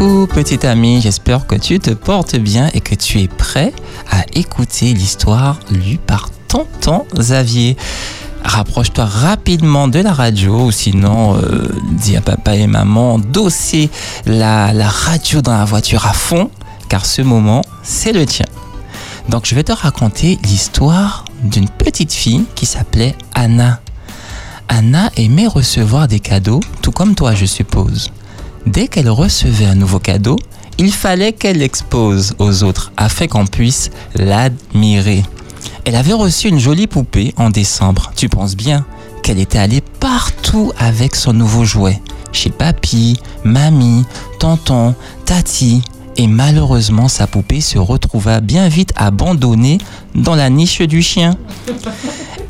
Coucou petit ami, j'espère que tu te portes bien et que tu es prêt à écouter l'histoire lue par tonton Xavier. Rapproche-toi rapidement de la radio ou sinon euh, dis à papa et maman d'osser la, la radio dans la voiture à fond car ce moment c'est le tien. Donc je vais te raconter l'histoire d'une petite fille qui s'appelait Anna. Anna aimait recevoir des cadeaux, tout comme toi je suppose. Dès qu'elle recevait un nouveau cadeau, il fallait qu'elle l'expose aux autres afin qu'on puisse l'admirer. Elle avait reçu une jolie poupée en décembre. Tu penses bien qu'elle était allée partout avec son nouveau jouet. Chez papy, mamie, tonton, tati. Et malheureusement, sa poupée se retrouva bien vite abandonnée dans la niche du chien.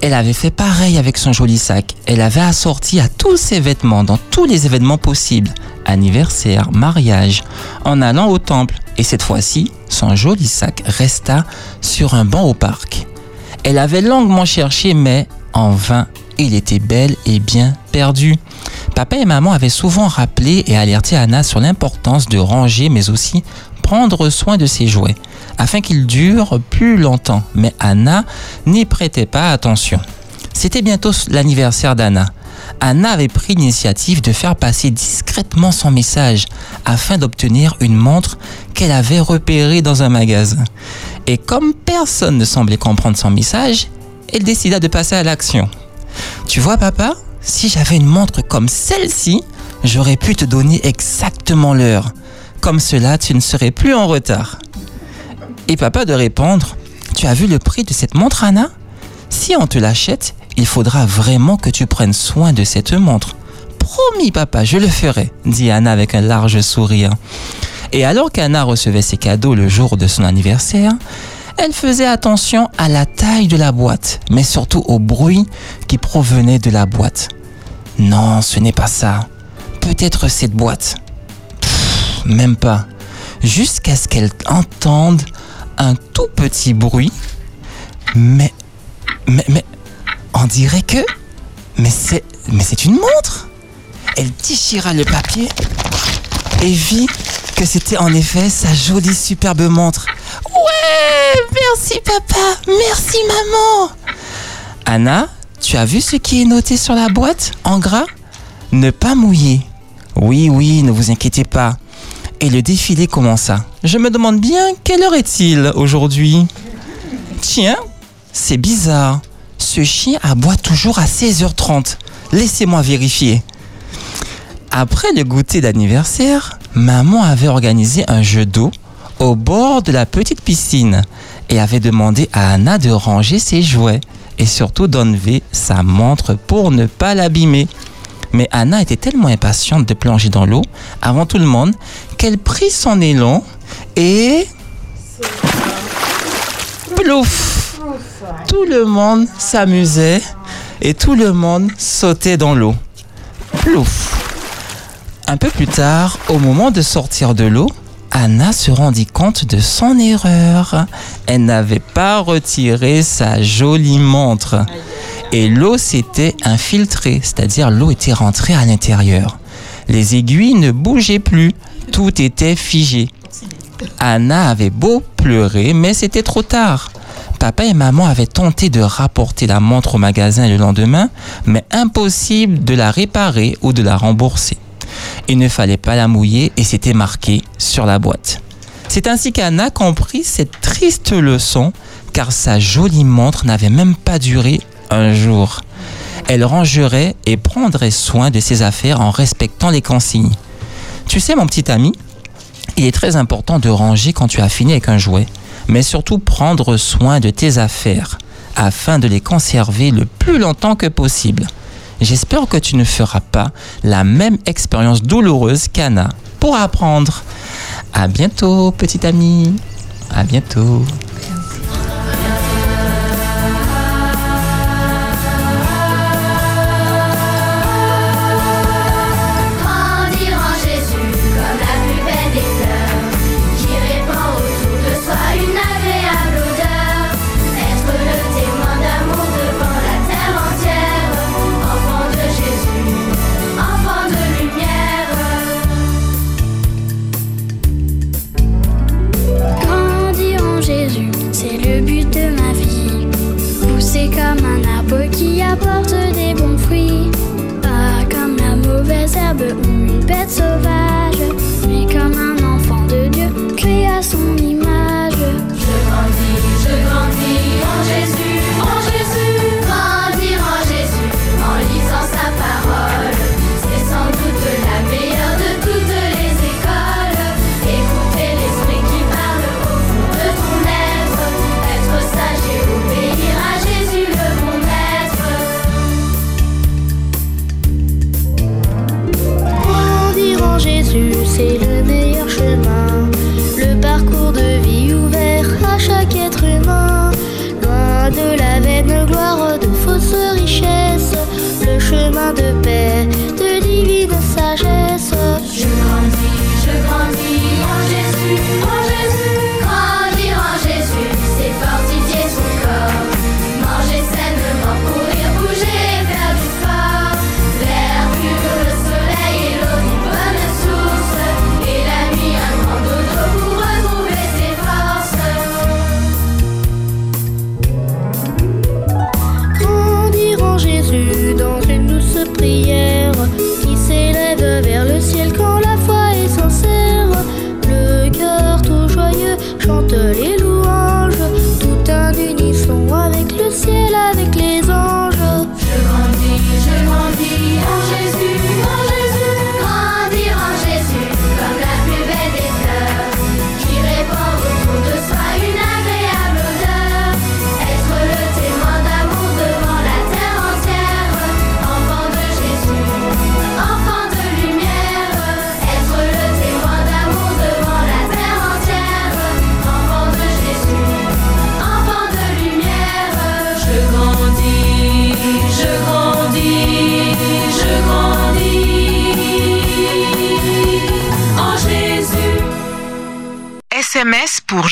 Elle avait fait pareil avec son joli sac. Elle avait assorti à tous ses vêtements dans tous les événements possibles. Anniversaire, mariage, en allant au temple. Et cette fois-ci, son joli sac resta sur un banc au parc. Elle avait longuement cherché, mais en vain. Il était bel et bien perdu. Papa et maman avaient souvent rappelé et alerté Anna sur l'importance de ranger, mais aussi prendre soin de ses jouets, afin qu'ils durent plus longtemps. Mais Anna n'y prêtait pas attention. C'était bientôt l'anniversaire d'Anna. Anna avait pris l'initiative de faire passer discrètement son message afin d'obtenir une montre qu'elle avait repérée dans un magasin. Et comme personne ne semblait comprendre son message, elle décida de passer à l'action. Tu vois papa, si j'avais une montre comme celle-ci, j'aurais pu te donner exactement l'heure. Comme cela, tu ne serais plus en retard. Et papa de répondre, tu as vu le prix de cette montre Anna? Si on te l'achète, il faudra vraiment que tu prennes soin de cette montre. Promis papa, je le ferai, dit Anna avec un large sourire. Et alors qu'Anna recevait ses cadeaux le jour de son anniversaire, elle faisait attention à la taille de la boîte, mais surtout au bruit qui provenait de la boîte. Non, ce n'est pas ça. Peut-être cette boîte. Même pas. Jusqu'à ce qu'elle entende un tout petit bruit. Mais, mais, mais, on dirait que... Mais c'est, mais c'est une montre. Elle déchira le papier et vit que c'était en effet sa jolie superbe montre. Ouais, merci papa, merci maman. Anna, tu as vu ce qui est noté sur la boîte en gras? Ne pas mouiller. Oui, oui, ne vous inquiétez pas. Et le défilé commença. Je me demande bien quelle heure est-il aujourd'hui Tiens, c'est bizarre. Ce chien aboie toujours à 16h30. Laissez-moi vérifier. Après le goûter d'anniversaire, maman avait organisé un jeu d'eau au bord de la petite piscine et avait demandé à Anna de ranger ses jouets et surtout d'enlever sa montre pour ne pas l'abîmer. Mais Anna était tellement impatiente de plonger dans l'eau avant tout le monde qu'elle prit son élan et... Plouf Tout le monde s'amusait et tout le monde sautait dans l'eau. Plouf Un peu plus tard, au moment de sortir de l'eau, Anna se rendit compte de son erreur. Elle n'avait pas retiré sa jolie montre. Et l'eau s'était infiltrée, c'est-à-dire l'eau était rentrée à l'intérieur. Les aiguilles ne bougeaient plus, tout était figé. Anna avait beau pleurer, mais c'était trop tard. Papa et maman avaient tenté de rapporter la montre au magasin le lendemain, mais impossible de la réparer ou de la rembourser. Il ne fallait pas la mouiller et c'était marqué sur la boîte. C'est ainsi qu'Anna comprit cette triste leçon car sa jolie montre n'avait même pas duré un jour. Elle rangerait et prendrait soin de ses affaires en respectant les consignes. Tu sais mon petit ami, il est très important de ranger quand tu as fini avec un jouet, mais surtout prendre soin de tes affaires afin de les conserver le plus longtemps que possible. J'espère que tu ne feras pas la même expérience douloureuse qu'Anna pour apprendre. À bientôt, petit ami. À bientôt. sauvage, mais comme un enfant de Dieu, créé à son image. c'est le meilleur chemin. Le parcours de vie ouvert à chaque être humain. Loin de la vaine gloire de fausses richesses. Le chemin de paix, de divine sagesse. Je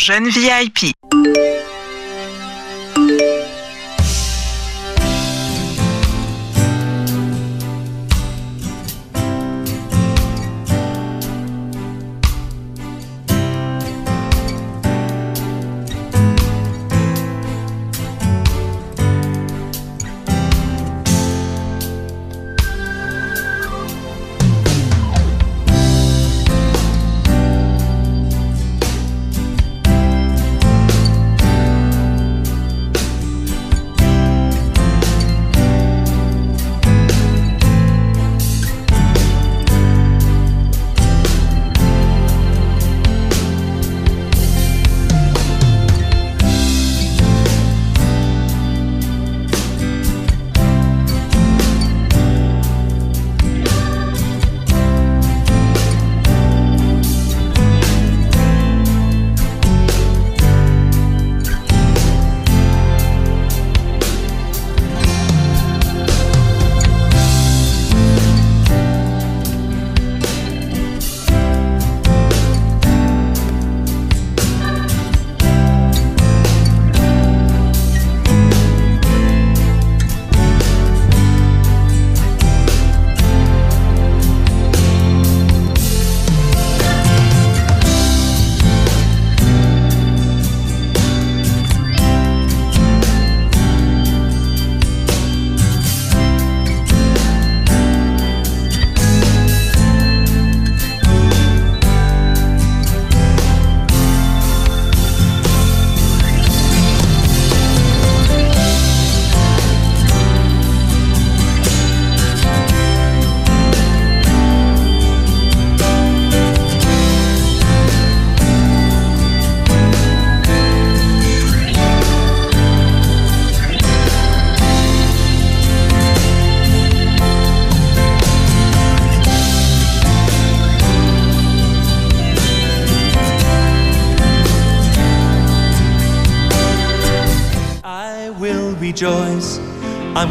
jeunes VIP.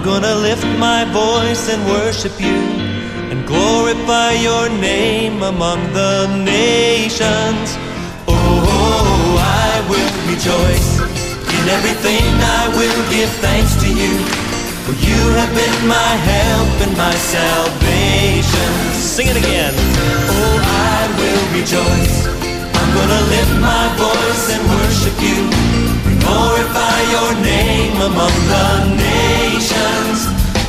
gonna lift my voice and worship you and glorify your name among the nations. Oh, I will rejoice. In everything I will give thanks to you. For you have been my help and my salvation. Sing it again. Oh, I will rejoice. I'm gonna lift my voice and worship you. Glorify your name among the nations.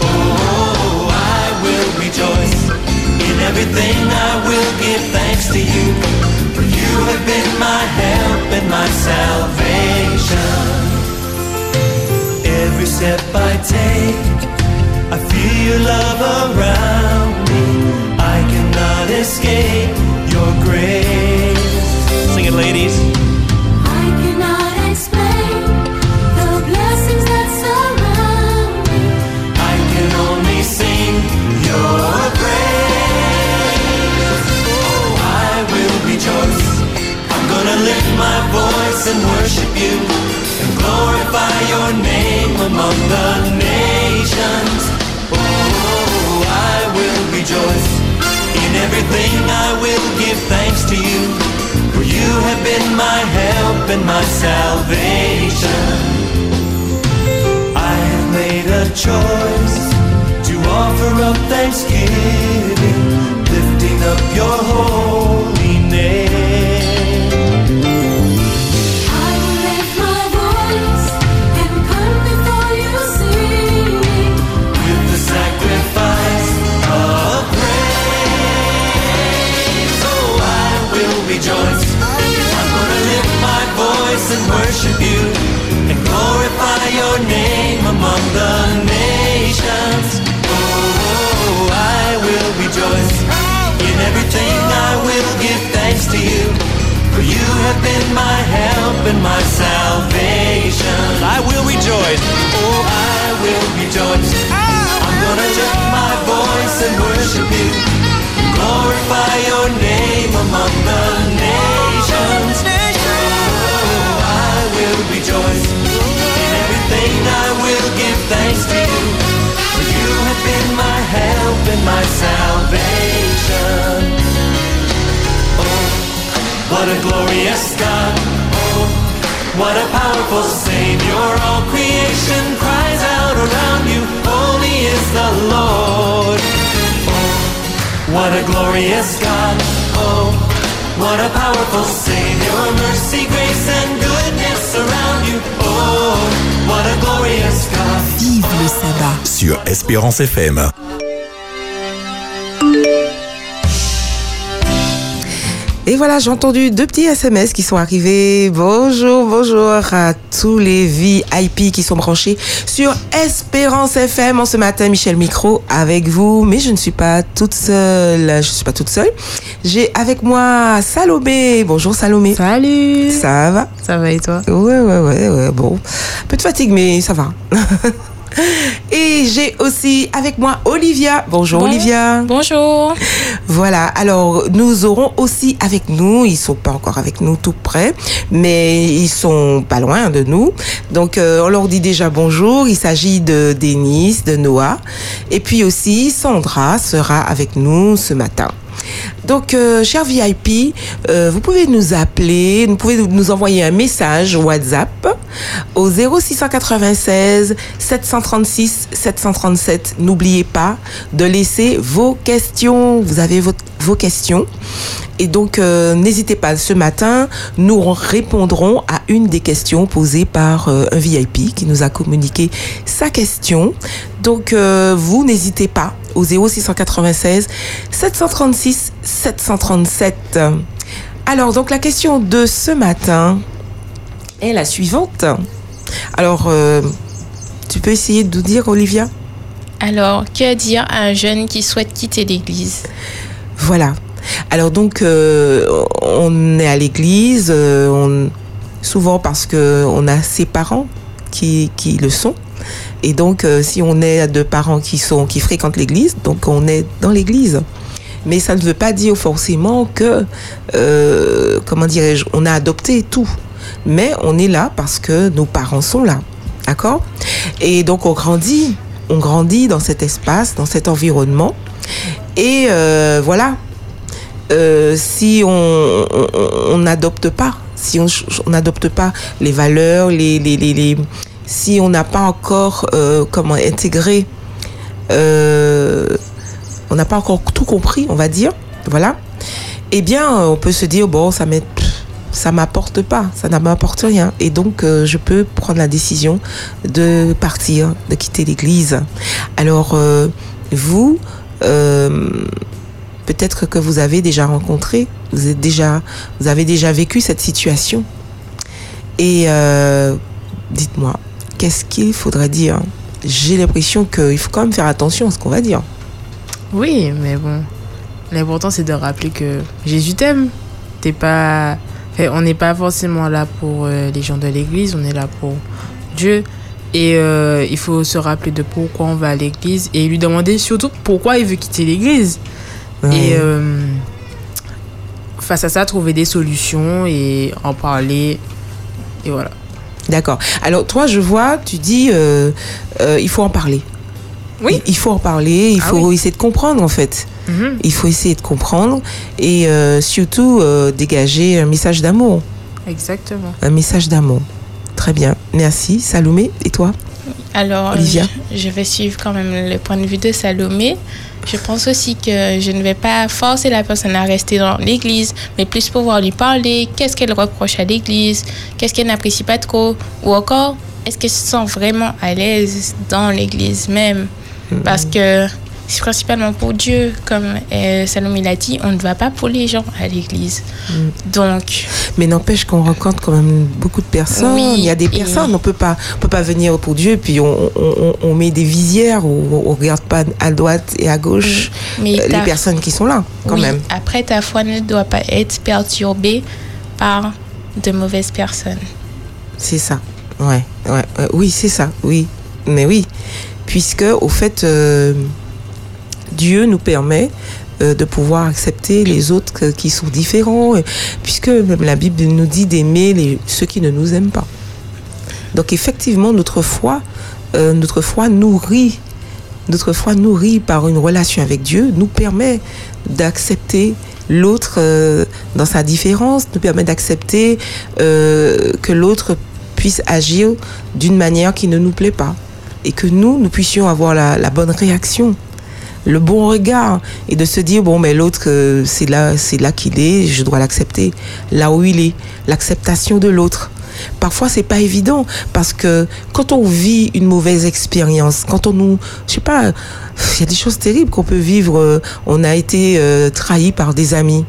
Oh, I will rejoice. In everything I will give thanks to you. For you have been my help and my salvation. Every step I take, I feel your love around. Everything I will give thanks to you. For you have been my help and my salvation. I have made a choice to offer up thanksgiving, lifting up your holy name. And worship you and glorify your name among the nations. Oh, I will rejoice. In everything I will give thanks to you. For you have been my help and my salvation. I will rejoice. Oh, I will rejoice. I'm gonna lift my voice and worship you. Glorify your name among the nations. I will give thanks to you. For you have been my help and my salvation. Oh, what a glorious God. Oh, what a powerful Savior. All creation cries out around you. Holy is the Lord. Oh, what a glorious God. Oh, what a powerful Savior. Mercy, grace, and goodness surround you. Oh, what a glorious God. Vive le sabbat. sur Espérance FM. Et voilà, j'ai entendu deux petits SMS qui sont arrivés. Bonjour, bonjour à tous les VIP qui sont branchés sur Espérance FM en ce matin. Michel Micro avec vous, mais je ne suis pas toute seule. Je suis pas toute seule. J'ai avec moi Salomé. Bonjour Salomé. Salut Ça va? Ça va et toi? Ouais, ouais, ouais, ouais. Bon, un peu de fatigue, mais ça va. Et j'ai aussi avec moi Olivia. Bonjour Bon- Olivia. Bonjour Voilà, alors nous aurons aussi avec nous, ils sont pas encore avec nous tout près, mais ils sont pas loin de nous. Donc euh, on leur dit déjà bonjour, il s'agit de Denis, de Noah, et puis aussi Sandra sera avec nous ce matin. Donc, euh, cher VIP, euh, vous pouvez nous appeler, vous pouvez nous envoyer un message WhatsApp au 0696 736 737. N'oubliez pas de laisser vos questions. Vous avez vos questions. Et donc, euh, n'hésitez pas, ce matin, nous répondrons à une des questions posées par euh, un VIP qui nous a communiqué sa question. Donc, euh, vous n'hésitez pas au 0696 736 737. Alors, donc, la question de ce matin est la suivante. Alors, euh, tu peux essayer de nous dire, Olivia? Alors, que dire à un jeune qui souhaite quitter l'église? Voilà. Alors donc, euh, on est à l'église, on- souvent parce que on a ses parents qui, qui le sont. Et donc, euh, si on est de parents qui sont qui fréquentent l'église, donc on est dans l'église. Mais ça ne veut pas dire forcément que, euh, comment dirais-je, on a adopté tout. Mais on est là parce que nos parents sont là. D'accord? Et donc, on grandit. On grandit dans cet espace, dans cet environnement. Et euh, voilà, euh, si on on- on n'adopte pas, si on on n'adopte pas les valeurs, les, les, les- si on n'a pas encore euh, comment intégré, euh, on n'a pas encore tout compris, on va dire, voilà. Eh bien, euh, on peut se dire bon, ça m'apporte pas, ça ne m'apporte rien. Et donc, je peux prendre la décision de partir, de quitter l'église. Alors, vous, peut-être que vous avez déjà rencontré, vous vous avez déjà vécu cette situation. Et dites-moi, qu'est-ce qu'il faudrait dire? J'ai l'impression qu'il faut quand même faire attention à ce qu'on va dire. Oui, mais bon. L'important, c'est de rappeler que Jésus t'aime. T'es pas. enfin, on n'est pas forcément là pour euh, les gens de l'église, on est là pour Dieu. Et euh, il faut se rappeler de pourquoi on va à l'église et lui demander surtout pourquoi il veut quitter l'église. Et euh, face à ça, trouver des solutions et en parler. Et voilà. D'accord. Alors toi, je vois, tu dis, euh, euh, il faut en parler. Oui. Il, faut en parler, il Ah faut oui. essayer de comprendre en fait. Mhm. Il faut essayer de comprendre et euh, surtout euh, dégager un message d'amour. Exactement. Un message d'amour. Très bien. Merci. Salomé, et toi? Alors, Olivia? je, je vais suivre quand même le point de vue de Salomé. Je pense aussi que je ne vais pas forcer la personne à rester dans l'église, mais plus pouvoir lui parler, qu'est-ce qu'elle reproche à l'église, qu'est-ce qu'elle n'apprécie pas trop, ou encore, est-ce qu'elle se sent vraiment à l'aise dans l'église même? Parce que c'est principalement pour Dieu, comme euh, Salomé l'a dit, on ne va pas pour les gens à l'église. Donc, Mais n'empêche qu'on rencontre quand même beaucoup de personnes. Oui, Il y a des personnes, on peut pas, on peut pas venir pour Dieu, puis on, on, on- met des visières où on regarde pas à droite et à gauche mais euh, les personnes qui sont là, quand oui, même. Après, ta foi ne doit pas être perturbée par de mauvaises personnes. C'est ça. Ouais, ouais, ouais. oui, c'est ça. Oui, mais oui, puisque au fait, euh, Dieu nous permet euh, de pouvoir accepter les autres que- qui sont différents, puisque même la Bible nous dit d'aimer ceux qui ne nous aiment pas. Donc effectivement, notre foi, euh, notre nourrie, par une relation avec Dieu, nous permet d'accepter l'autre euh, dans sa différence, nous permet d'accepter euh, que l'autre puisse agir d'une manière qui ne nous plaît pas et que nous, nous puissions avoir la bonne réaction, le bon regard et de se dire bon mais l'autre euh, c'est là c'est là qu'il est, je dois l'accepter là où il est, l'acceptation de l'autre. Parfois c'est pas évident parce que quand on vit une mauvaise expérience, quand on nous je sais pas, il y a des choses terribles qu'on peut vivre, euh, on a été euh, trahi par des amis.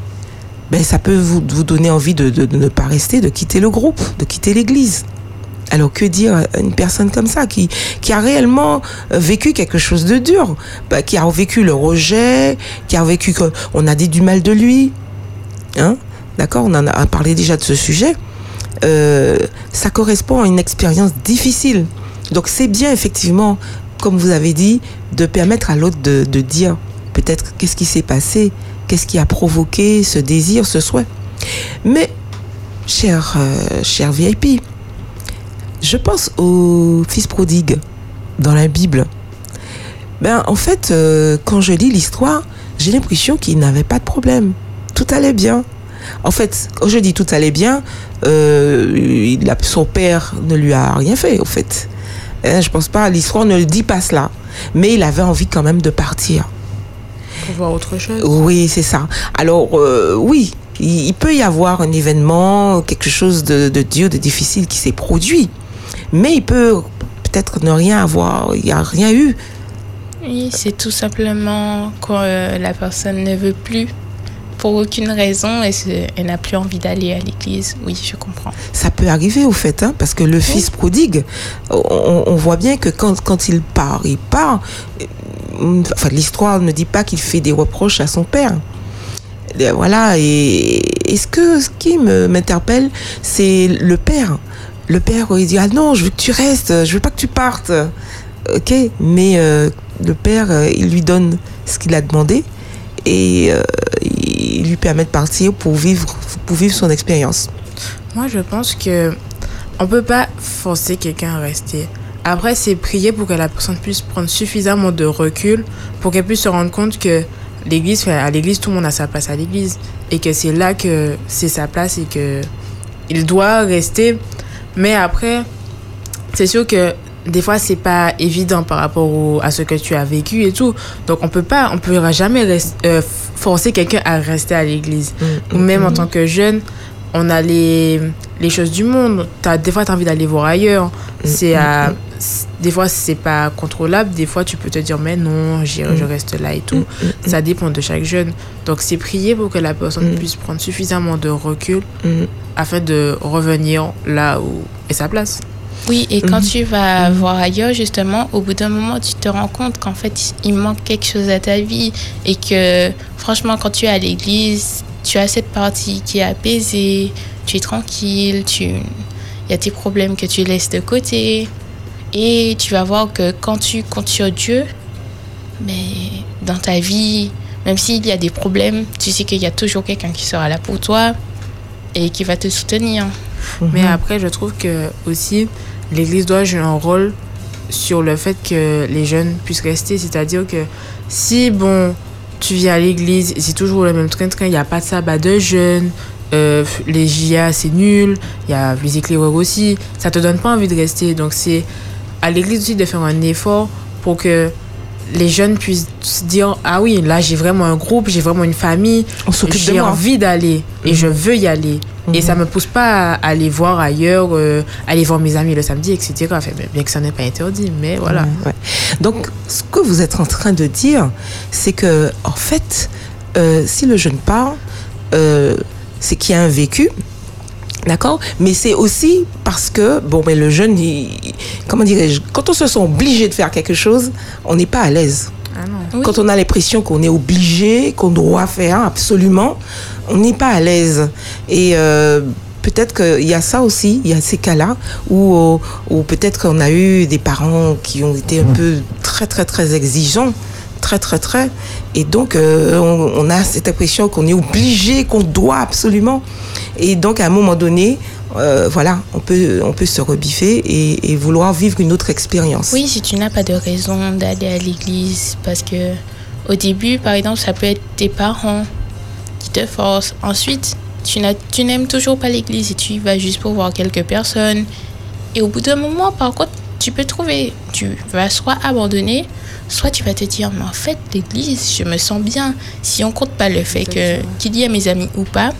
Ben, ça peut vous, donner envie de ne pas rester, de quitter le groupe, de quitter l'église. Alors que dire à une personne comme ça qui, qui a réellement vécu quelque chose de dur, bah, qui a vécu le rejet, qui a vécu qu'on a dit du mal de lui, hein D'accord On en a parlé déjà de ce sujet. Euh, ça correspond à une expérience difficile. Donc c'est bien effectivement, comme vous avez dit, de permettre à l'autre de, de dire peut-être qu'est-ce qui s'est passé, qu'est-ce qui a provoqué ce désir, ce souhait. Mais, cher, euh, cher VIP, je pense au fils prodigue dans la Bible. Ben, en fait, euh, quand je lis l'histoire, j'ai l'impression qu'il n'avait pas de problème. Tout allait bien. En fait, quand je dis tout allait bien, euh, il a- son père ne lui a rien fait, au fait. Hein, je pense pas, l'histoire ne le dit pas cela. Mais il avait envie quand même de partir. Pour voir autre chose. Oui, c'est ça. Alors, euh, oui, il, il peut y avoir un événement, quelque chose de, de dur, de difficile qui s'est produit. Mais il peut peut-être ne rien avoir, il n'y a rien eu. Oui, c'est tout simplement que euh, la personne ne veut plus pour aucune raison et elle n'a plus envie d'aller à l'église. Oui, je comprends. Ça peut arriver au fait, hein, parce que le fils prodigue, on, on voit bien que quand, quand il part, il part. Enfin, l'histoire ne dit pas qu'il fait des reproches à son père. Et Voilà, et, et ce, que, ce qui m'interpelle, c'est le père. Le père, il dit Ah non, je veux que tu restes, je veux pas que tu partes. Ok, mais euh, le père, euh, il lui donne ce qu'il a demandé et euh, il lui permet de partir pour vivre, pour vivre son expérience. Moi, je pense que on peut pas forcer quelqu'un à rester. Après, c'est prier pour que la personne puisse prendre suffisamment de recul pour qu'elle puisse se rendre compte que l'église, à l'église, tout le monde a sa place à l'église et que c'est là que c'est sa place et que il doit rester. Mais après, c'est sûr que des fois, c'est pas évident par rapport au- à ce que tu as vécu et tout. Donc, on peut pas, on pourra jamais rest- euh, forcer quelqu'un à rester à l'église. Ou même en tant que jeune, on a les, les choses du monde. As, des fois, tu as envie d'aller voir ailleurs. C'est à- c- Des fois, c'est pas contrôlable. Des fois, tu peux te dire, mais non, j'irai, je reste là et tout. Ça dépend de chaque jeune. Donc, c'est prier pour que la personne Mm. puisse prendre suffisamment de recul Mm. afin de revenir là où est sa place. Oui, et quand tu vas voir ailleurs, justement, au bout d'un moment, tu te rends compte qu'en fait, il manque quelque chose à ta vie et que, franchement, quand tu es à l'église, tu as cette partie qui est apaisée, tu es tranquille, tu... il y a tes problèmes que tu laisses de côté et tu vas voir que quand tu comptes sur Dieu, mais dans ta vie, même s'il y a des problèmes, tu sais qu'il y a toujours quelqu'un qui sera là pour toi et qui va te soutenir. Mais après, je trouve que aussi, l'Église doit jouer un rôle sur le fait que les jeunes puissent rester. C'est-à-dire que si, bon, tu viens à l'Église, c'est toujours le même train-train, il n'y a pas de sabbat de jeunes, euh, les JA, c'est nul, il y a les éclaireurs aussi, ça te donne pas envie de rester. Donc, c'est à l'Église aussi de faire un effort pour que les jeunes puissent se dire ah oui là j'ai vraiment un groupe j'ai vraiment une famille j'ai envie d'aller et Mhm. je veux y aller et ça me pousse pas à aller voir ailleurs euh, aller voir mes amis le samedi etc Enfin, bien que ça n'est pas interdit mais voilà ouais. Donc, ce que vous êtes en train de dire, c'est que, en fait, euh, si le jeune part, euh, c'est qu'il y a un vécu, d'accord? Mais c'est aussi parce que, bon, mais le jeune, il- comment dirais-je, quand on se sent obligé de faire quelque chose, on n'est pas à l'aise. ah non Oui. Quand on a l'impression qu'on est obligé, qu'on doit faire absolument, on n'est pas à l'aise. Et euh, peut-être qu'il y a ça aussi, il y a ces cas-là où, euh, où peut-être qu'on a eu des parents qui ont été un peu très, très, très exigeants. Très, très, très. Et donc, euh, on, a cette impression qu'on est obligé, qu'on doit absolument. Et donc, à un moment donné, euh, voilà, on peut, on peut se rebiffer et, vouloir vivre une autre expérience. Oui, si tu n'as pas de raison d'aller à l'église, parce que au début, par exemple, ça peut être tes parents qui te forcent. Ensuite, tu n'aimes toujours pas l'église et tu vas juste pour voir quelques personnes. Et au bout d'un moment, par contre, tu peux trouver, tu vas soit abandonner, soit tu vas te dire, mais en fait, l'église, je me sens bien. Si on compte pas le fait que qu'il y ait mes amis ou pas,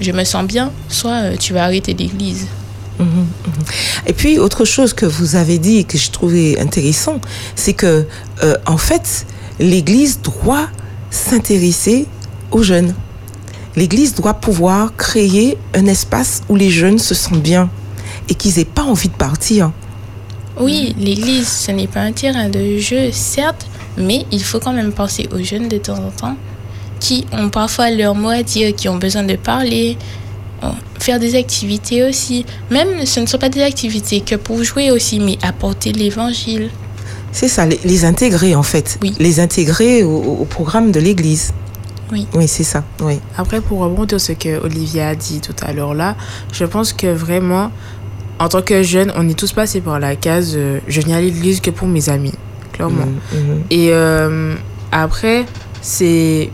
je me sens bien, soit euh, tu vas arrêter l'église. Et puis, autre chose que vous avez dit et que je trouvais intéressant, c'est que, euh, en fait, l'Église doit s'intéresser aux jeunes. L'Église doit pouvoir créer un espace où les jeunes se sentent bien et qu'ils n'aient pas envie de partir. Oui, l'église, ce n'est pas un terrain de jeu, certes, mais il faut quand même penser aux jeunes de temps en temps qui ont parfois leur mot à dire, qui ont besoin de parler, euh, faire des activités aussi. Même, ce ne sont pas des activités que pour jouer aussi, mais apporter l'évangile. C'est ça, les, les intégrer en fait. Oui. Les intégrer au, au programme de l'Église. Oui. Oui, c'est ça. Oui. Après, pour rebondir sur ce que Olivier a dit tout à l'heure là, je pense que vraiment, en tant que jeune, on est tous passés par la case euh, je viens à l'église que pour mes amis, clairement. Mhm, mhm. Et euh, après, c'est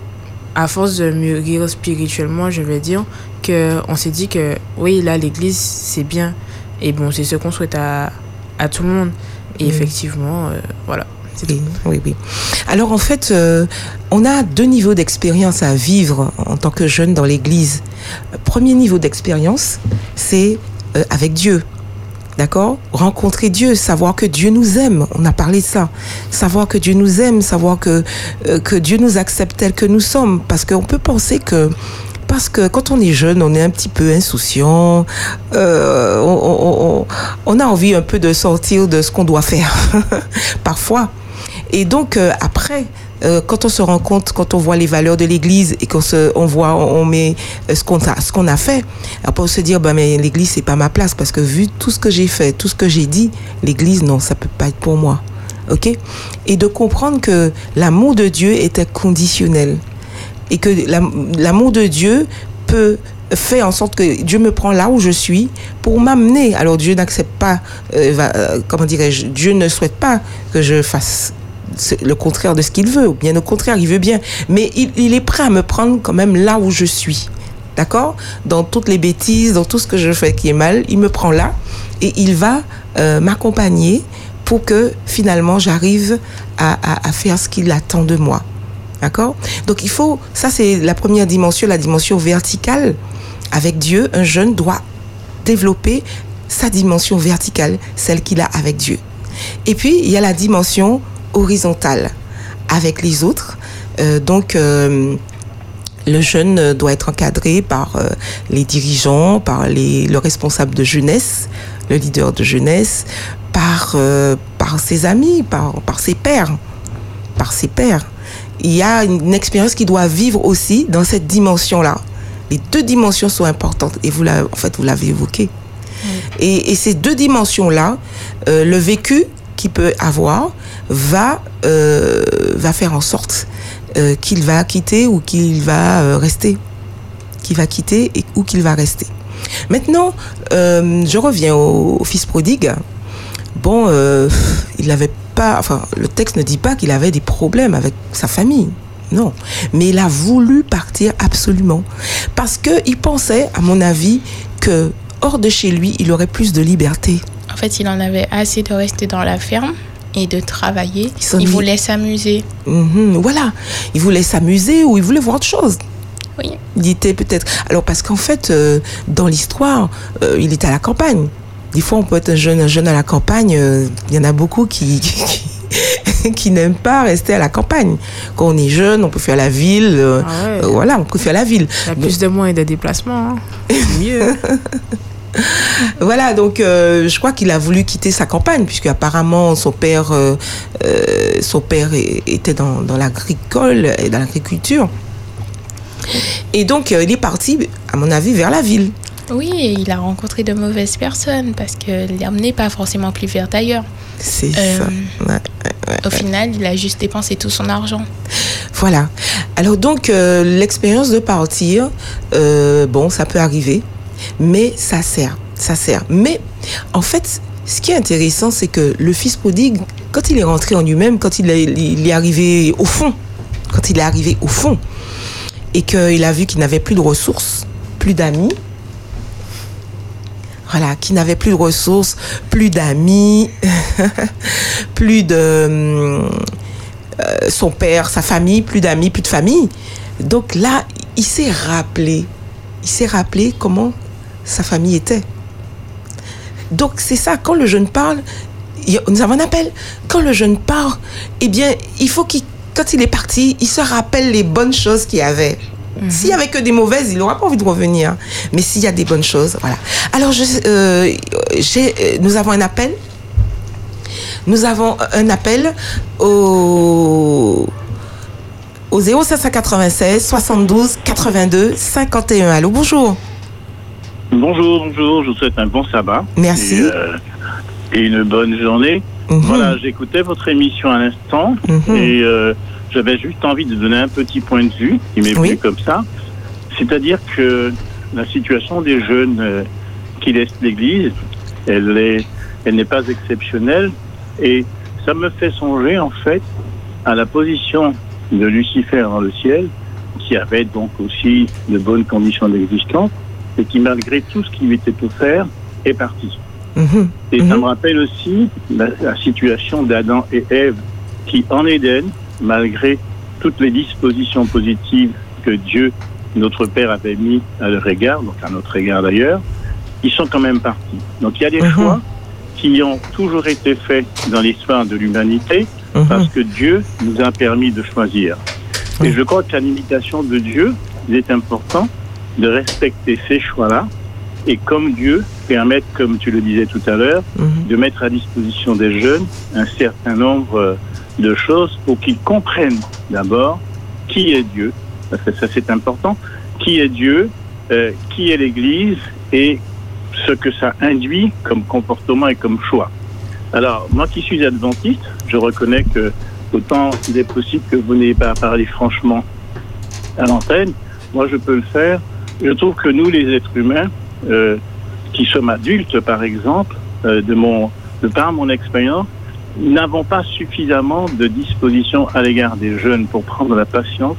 à force de mûrir spirituellement, je vais dire, que on s'est dit que oui, là, l'église, c'est bien. Et bon, c'est ce qu'on souhaite à, à tout le monde. Et Mhm. effectivement, euh, voilà. Oui, oui, oui. Alors en fait, euh, on a deux niveaux d'expérience à vivre en tant que jeune dans l'Église. Premier niveau d'expérience, c'est euh, avec Dieu. D'accord? Rencontrer Dieu, savoir que Dieu nous aime. On a parlé de ça. Savoir que Dieu nous aime, savoir que, euh, que Dieu nous accepte tel que nous sommes. Parce qu'on peut penser que parce que quand on est jeune, on est un petit peu insouciant, euh, on, on- on- a envie un peu de sortir de ce qu'on doit faire, parfois. Et donc euh, après, euh, quand on se rend compte, quand on voit les valeurs de l'Église et qu'on on voit, on met euh, ce qu'on a, ce a fait, après on se dire, bah mais l'Église c'est pas ma place parce que vu tout ce que j'ai fait, tout ce que j'ai dit, l'Église non, ça peut pas être pour moi, ok? Et de comprendre que l'amour de Dieu est inconditionnel et que l'am- l'amour de Dieu peut faire en sorte que Dieu me prend là où je suis pour m'amener. Alors Dieu n'accepte pas, euh, comment dirais-je, Dieu ne souhaite pas que je fasse le contraire de ce qu'il veut, ou bien au contraire, il veut bien. Mais il, il est prêt à me prendre quand même là où je suis. D'accord? Dans toutes les bêtises, dans tout ce que je fais qui est mal, il me prend là et il va euh, m'accompagner pour que finalement j'arrive à, à- à faire ce qu'il attend de moi. D'accord? Donc il faut, ça c'est la première dimension, la dimension verticale, Avec Dieu, un jeune doit développer sa dimension verticale, celle qu'il a avec Dieu. Et puis, il y a la dimension horizontale avec les autres. Euh, donc, euh, le jeune doit être encadré par euh, les dirigeants, par les, le responsable de jeunesse, le leader de jeunesse, par, euh, par ses amis, par, par ses pères, par ses pères. Il y a une expérience qu'il doit vivre aussi dans cette dimension-là. Les deux dimensions sont importantes et vous l'avez, en fait, vous l'avez évoqué. Et, et ces deux dimensions-là, euh, le vécu qu'il peut avoir va, euh, va faire en sorte euh, qu'il va quitter ou qu'il va euh, rester. Qu'il va quitter et, ou qu'il va rester. Maintenant, je reviens au, au fils prodigue. Bon, il n'avait pas, enfin, le texte ne dit pas qu'il avait des problèmes avec sa famille. Non. Mais il a voulu partir absolument. Parce qu'il pensait, à mon avis, que hors de chez lui, il aurait plus de liberté. En fait, il en avait assez de rester dans la ferme et de travailler. Il voulait s'amuser. Mhm, voilà. Il voulait s'amuser ou il voulait voir autre chose. Oui. Il était peut-être. Alors, parce qu'en fait, euh, dans l'histoire, euh, il était à la campagne. Des fois, on peut être un jeune, un jeune à la campagne. euh, Il y en a beaucoup qui, qui, qui n'aiment pas rester à la campagne. Quand on est jeune, on peut faire la ville. euh, Ah ouais. euh, voilà, on peut faire la ville. Il y a plus de moyens de déplacement. hein. C'est mieux. Voilà, donc euh, je crois qu'il a voulu quitter sa campagne, puisque apparemment son père, euh, euh, son père était dans, dans l'agricole et dans l'agriculture. Et donc il est parti, à mon avis, vers la ville. Oui, et il a rencontré de mauvaises personnes parce que l'emmener pas forcément plus vers d'ailleurs. C'est Euh, ça. Ouais. Au final, il a juste dépensé tout son argent. Voilà. Alors donc euh, l'expérience de partir, euh, bon, ça peut arriver, mais ça sert, ça sert. Mais en fait, ce qui est intéressant, c'est que le fils prodigue, quand il est rentré en lui-même, quand il est, arrivé au fond, quand il est arrivé au fond, et qu'il a vu qu'il n'avait plus de ressources, plus d'amis, voilà, qui n'avait plus de ressources, plus d'amis, plus de euh, son père, sa famille, plus d'amis, plus de famille. Donc là, il s'est rappelé, il s'est rappelé comment sa famille était. Donc c'est ça, quand le jeune parle, nous avons un appel. Quand le jeune part, eh bien, il faut qu'il, quand il est parti, il se rappelle les bonnes choses qu'il y avait. S'il y avait que des mauvaises, il n'aura pas envie de revenir. Mais s'il y a des bonnes choses, voilà. Alors, je, euh, euh, nous avons un appel. Nous avons un appel au, au 0596 72 82 51. Allô, bonjour. Bonjour, bonjour, je vous souhaite un bon sabbat. Merci. Et, euh, et une bonne journée. Mhm. Voilà, j'écoutais votre émission à l'instant Mhm. et euh, j'avais juste envie de donner un petit point de vue qui m'est Oui. venu comme ça. C'est-à-dire que la situation des jeunes euh, qui laissent l'Église, elle est, elle n'est pas exceptionnelle et ça me fait songer en fait à la position de Lucifer dans le ciel, qui avait donc aussi de bonnes conditions d'existence et qui malgré tout ce qui lui était offert est parti. Mhm. Et ça Mhm. me rappelle aussi la, la situation d'Adam et Ève qui, en Éden, malgré toutes les dispositions positives que Dieu, notre Père, avait mis à leur égard, donc à notre égard d'ailleurs, ils sont quand même partis. Donc il y a des Mhm. choix qui ont toujours été faits dans l'histoire de l'humanité parce que Dieu nous a permis de choisir. Et je crois qu'à l'imitation de Dieu, il est important de respecter ces choix-là et comme Dieu, permettre, comme tu le disais tout à l'heure, Mhm. de mettre à disposition des jeunes un certain nombre euh, de choses pour qu'ils comprennent d'abord qui est Dieu, parce que ça c'est important, qui est Dieu, euh, qui est l'Église et ce que ça induit comme comportement et comme choix. Alors, moi qui suis adventiste, je reconnais que autant il est possible que vous n'ayez pas à parler franchement à l'antenne, moi je peux le faire. Je trouve que nous, les êtres humains, euh, qui sommes adultes par exemple, euh, de, mon, de par mon expérience, n'avons pas suffisamment de disposition à l'égard des jeunes pour prendre la patience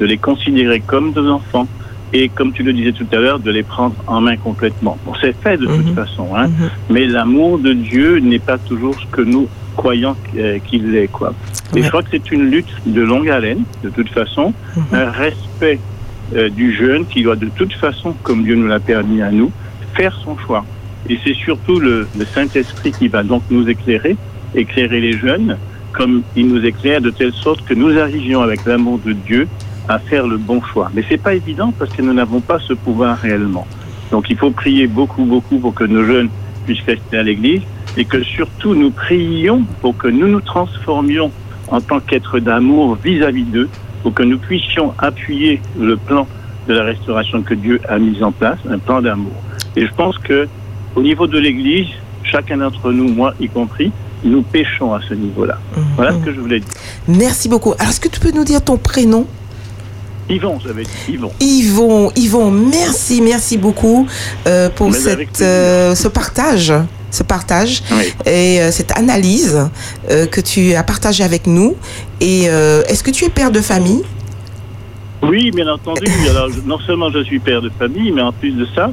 de les considérer comme des enfants et, comme tu le disais tout à l'heure, de les prendre en main complètement. Bon, c'est fait de toute Mhm. façon, hein, Mhm. mais l'amour de Dieu n'est pas toujours ce que nous croyons euh, qu'il est. Quoi. Et je crois que c'est une lutte de longue haleine, de toute façon, Mhm. un respect euh, du jeune qui doit de toute façon, comme Dieu nous l'a permis à nous, faire son choix. Et c'est surtout le, le Saint-Esprit qui va donc nous éclairer, éclairer les jeunes, comme il nous éclaire de telle sorte que nous arrivions avec l'amour de Dieu à faire le bon choix. Mais c'est pas évident parce que nous n'avons pas ce pouvoir réellement. Donc il faut prier beaucoup, beaucoup pour que nos jeunes puissent rester à l'église et que surtout nous prions pour que nous nous transformions en tant qu'êtres d'amour vis-à-vis d'eux, pour que nous puissions appuyer le plan de la restauration que Dieu a mis en place, un plan d'amour. Et je pense que au niveau de l'église, chacun d'entre nous, moi y compris, nous péchons à ce niveau-là. Voilà ce que je voulais dire. Merci beaucoup. Alors, est-ce que tu peux nous dire ton prénom? Yvon, j'avais dit Yvon. Yvon, Yvon, merci, merci beaucoup euh, pour cette, euh, ce partage, ce partage Oui. et euh, cette analyse euh, que tu as partagée avec nous. Et euh, est-ce que tu es père de famille? Oui, bien entendu. Alors, non seulement je suis père de famille, mais en plus de ça,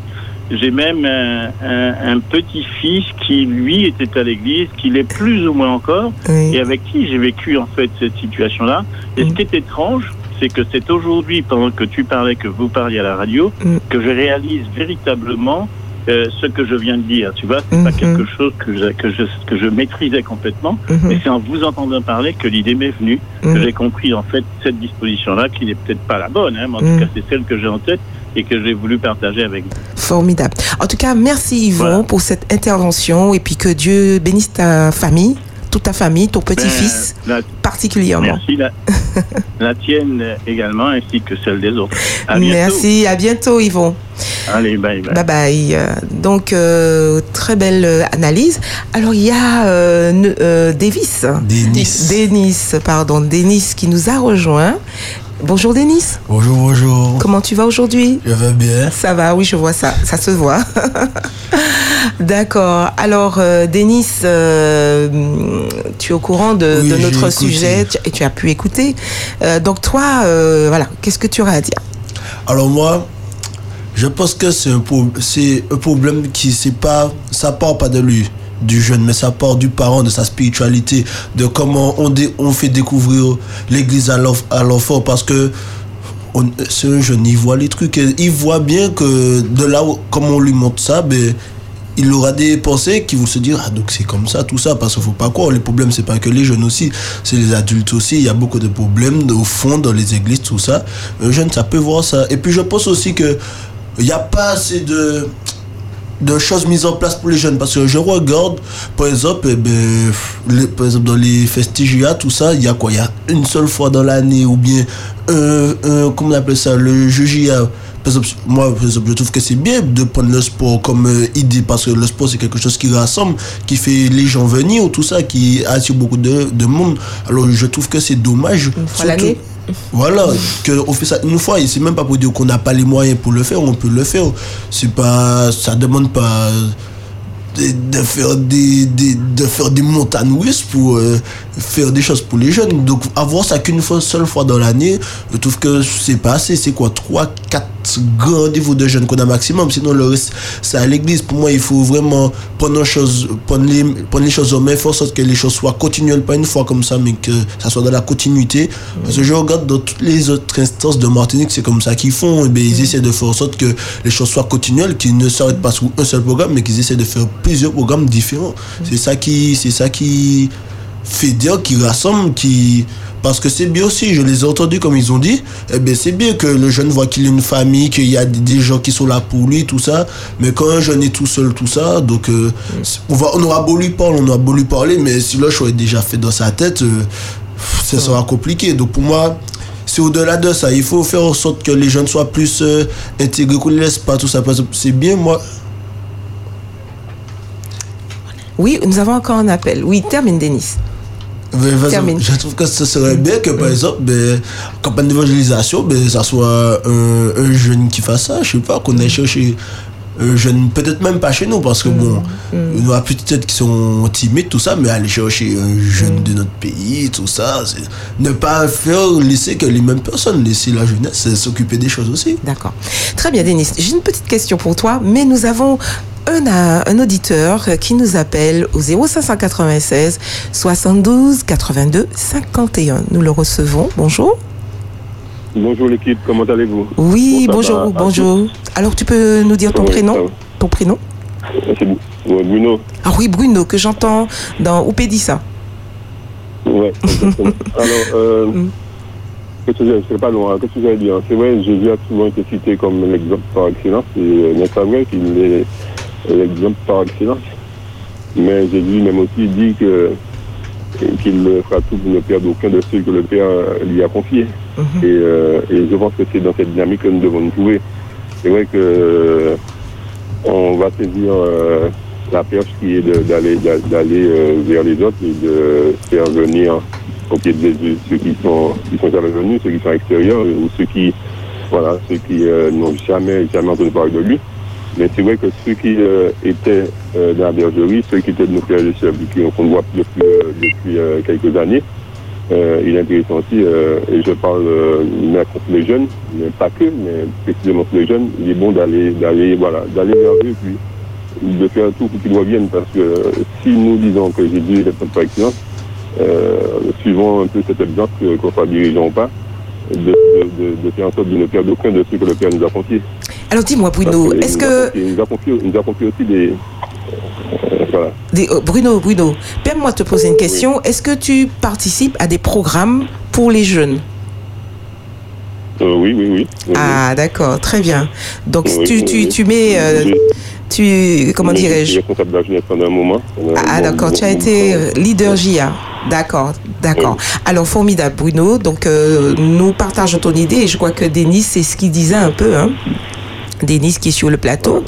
j'ai même un, un- un petit-fils qui, lui, était à l'église, qui l'est plus ou moins encore, et avec qui j'ai vécu, en fait, cette situation-là. Et ce qui est étrange, c'est que c'est aujourd'hui, pendant que tu parlais, que vous parliez à la radio, que je réalise véritablement euh, ce que je viens de dire. Tu vois, c'est pas quelque chose que je, que je, que je maîtrisais complètement, mais c'est en vous entendant parler que l'idée m'est venue, que Mhm. j'ai compris en fait cette disposition-là, qui n'est peut-être pas la bonne, hein, mais en Mhm. tout cas c'est celle que j'ai en tête et que j'ai voulu partager avec vous. Formidable. En tout cas, merci Yvon pour cette intervention et puis que Dieu bénisse ta famille, toute ta famille, ton petit-fils Ben, la- particulièrement. Merci, la, la tienne également, ainsi que celle des autres. À bientôt. Merci, à bientôt Yvon. Allez, bye bye. Bye bye. Euh, Donc, euh, très belle euh, analyse. Alors, il y a euh, euh, Davis. Denis. Denis, pardon. Denis qui nous a rejoint. Bonjour Denis. Bonjour, bonjour. Comment tu vas aujourd'hui? Je vais bien. Ça va, oui, je vois ça. Ça se voit. D'accord. Alors, euh, Denis, euh, tu es au courant de, Oui, de j'ai notre sujet tu- et tu as pu écouter. Euh, donc, toi, voilà, qu'est-ce que tu aurais à dire? Alors moi, je pense que c'est un, pro- c'est un problème qui pas, ça part pas de lui, du jeune, mais ça part du parent, de sa spiritualité, de comment on, on fait découvrir l'Église à l'enf- à l'enfant, parce que on- un jeune, il voit les trucs, il voit bien que de là, où, comme on lui montre ça, ben, il aura des pensées qui vont se dire ah donc c'est comme ça tout ça parce qu'il faut pas croire. Les problèmes c'est pas que les jeunes aussi c'est les adultes aussi. Il y a beaucoup de problèmes au fond dans les églises tout ça. Un jeune ça peut voir ça. Et puis je pense aussi que il n'y a pas assez de de choses mises en place pour les jeunes parce que je regarde par exemple eh ben, les- par exemple dans les festigia tout ça il y a quoi? Il y a une seule fois dans l'année ou bien un, un- comment on appelle ça? Le jugia par exemple, moi, par exemple, je trouve que c'est bien de prendre le sport comme euh, idée parce que le sport, c'est quelque chose qui rassemble, qui fait les gens venir, tout ça, qui attire beaucoup de, de monde. Alors, je trouve que c'est dommage. fois l'année Voilà, qu'on fait ça une fois et c'est même pas pour dire qu'on n'a pas les moyens pour le faire, on peut le faire. C'est pas, ça demande pas de, faire des, des- de faire des montagnes pour euh, faire des choses pour les jeunes. Donc avoir ça qu'une fois, seule fois dans l'année, je trouve que c'est pas assez. C'est quoi 3, 4 grands niveaux de jeunes qu'on a maximum. Sinon le reste, c'est à l'église. Pour moi, il faut vraiment prendre, les choses, prendre, les, prendre les choses en main, faire en sorte que les choses soient continuelles, pas une fois comme ça, mais que ça soit dans la continuité. Parce que je regarde dans toutes les autres instances de Martinique, c'est comme ça qu'ils font. Et bien, ils essaient de faire en sorte que les choses soient continuelles, qu'ils ne s'arrêtent pas sur un seul programme, mais qu'ils essaient de faire plusieurs programmes différents. C'est ça qui, c'est ça qui fait qui rassemble, qui parce que c'est bien aussi, je les ai entendus comme ils ont dit, eh bien c'est bien que le jeune voit qu'il a une famille, qu'il y a des- gens qui sont là pour lui, tout ça, mais quand un jeune est tout seul, tout ça, donc euh, on, va, aura beau lui parler, on aura beau lui parler, mais si le choix est déjà fait dans sa tête, euh, ça sera compliqué. Donc pour moi, c'est au-delà de ça. Il faut faire en sorte que les jeunes soient plus euh, intégrés, qu'on ne laisse pas tout ça. C'est bien, moi. Oui, nous avons encore un appel. Oui, termine, Denis. Je trouve que ce serait bien que, par exemple, ben, campagne d'évangélisation, ben, ça soit un, un jeune qui fasse ça. Je sais pas, qu'on aille chercher un jeune, peut-être même pas chez nous, parce que bon, il y en a peut-être qui sont timides, tout ça, mais aller chercher un jeune de notre pays, tout ça, ne pas faire laisser que les mêmes personnes, laisser la jeunesse s'occuper des choses aussi. D'accord. Très bien, Denis. J'ai une petite question pour toi, mais nous avons un, un auditeur qui nous appelle au 0596 72 82 51. Nous le recevons. Bonjour. Bonjour l'équipe, comment allez-vous? Oui, Bon, bonjour, bonjour. Alors, tu peux nous dire ton Oui, prénom? Ton prénom? C'est Bruno. Ah oui, Bruno, que j'entends dans Oupédissa. Ouais. Alors, euh, qu'est-ce que je sais pas loin, qu'est-ce que j'allais dire? C'est vrai, Jésus a souvent été cité comme l'exemple par excellence, et n'est pas vrai qu'il est l'exemple par excellence. Mais Jésus même aussi dit que qu'il fera tout pour ne perdre aucun de ceux que le Père lui a confiés. et, euh, et je pense que c'est dans cette dynamique que nous devons nous trouver. C'est vrai que euh, on va saisir euh, la perche qui est d'aller d'a- d'aller vers les autres et de faire venir au pied de Jésus ceux qui sont qui sont jamais venus, ceux qui sont extérieurs ou ceux qui voilà ceux qui n'ont jamais jamais entendu parler de lui. Mais c'est vrai que ceux qui euh, étaient euh, dans la bergerie, ceux qui étaient de nos frères et sœurs, qu'on voit depuis, euh, depuis euh, quelques années, euh, il est intéressant aussi, et je parle même contre les jeunes, mais pas que, mais précisément pour les jeunes, il est bon d'aller d'aller voilà, d'aller vers eux, puis de faire tout pour qu'ils reviennent, parce que si nous disons que Jésus est notre excellence, euh, suivant un peu cet exemple qu'on soit dirigeant ou pas, de, de, de, de faire en sorte de ne perdre aucun de ceux que le Père nous a confiés. Alors, dis-moi, Bruno, est-ce que. Il nous a confié, il nous a confié aussi des. euh, voilà. des- euh, Bruno, Bruno, permets-moi de te poser une question. Est-ce que tu participes à des programmes pour les jeunes? Euh, oui, oui, oui. oui, Ah, d'accord, très bien. Donc, Oui, tu, tu, tu mets. euh, tu, comment dirais-je Je suis responsable de la jeunesse pendant un moment. Ah, d'accord, tu as été leader JA. D'accord, d'accord. Alors, formidable, Bruno. Donc, euh, nous partageons ton idée et je crois que Denis, c'est ce qu'il disait un peu, hein. Denis qui est sur le plateau.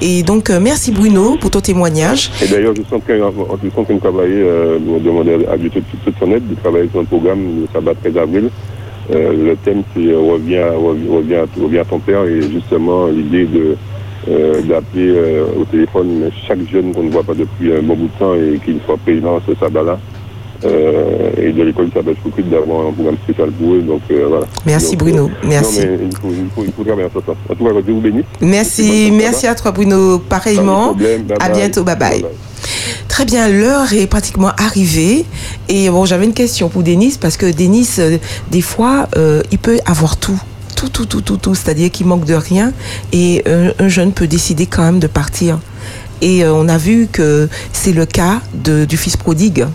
Et donc, euh, merci Bruno pour ton témoignage. Et d'ailleurs, je en train de travailler, euh, de demander à Dieu toute, son aide, de travailler sur un programme le sabbat 13 avril. Euh, le thème, c'est reviens, reviens, à- ton père et justement l'idée de d'appeler au téléphone chaque jeune qu'on ne voit pas depuis un bon bout de temps et qu'il soit présent ce sabbat-là. Euh, et de l'école sabbat Foucault d'avoir un programme spécial pour eux. Donc euh, voilà. Merci, Donc, Bruno. euh, Merci. Non, mais il faut, il faut, il faut travailler ce sens. En tout cas, Dieu vous bénisse. Merci, merci à toi Bruno. Pareillement. Problème. Bye À bye. bientôt, bye bye. Très bien, l'heure est pratiquement arrivée. Et bon, j'avais une question pour Denis, parce que Denis, euh, des fois, euh, il peut avoir tout. Tout, tout, tout, tout, tout. C'est-à-dire qu'il manque de rien. Et un, un jeune peut décider quand même de partir. Et on a vu que c'est le cas de, du fils prodigue.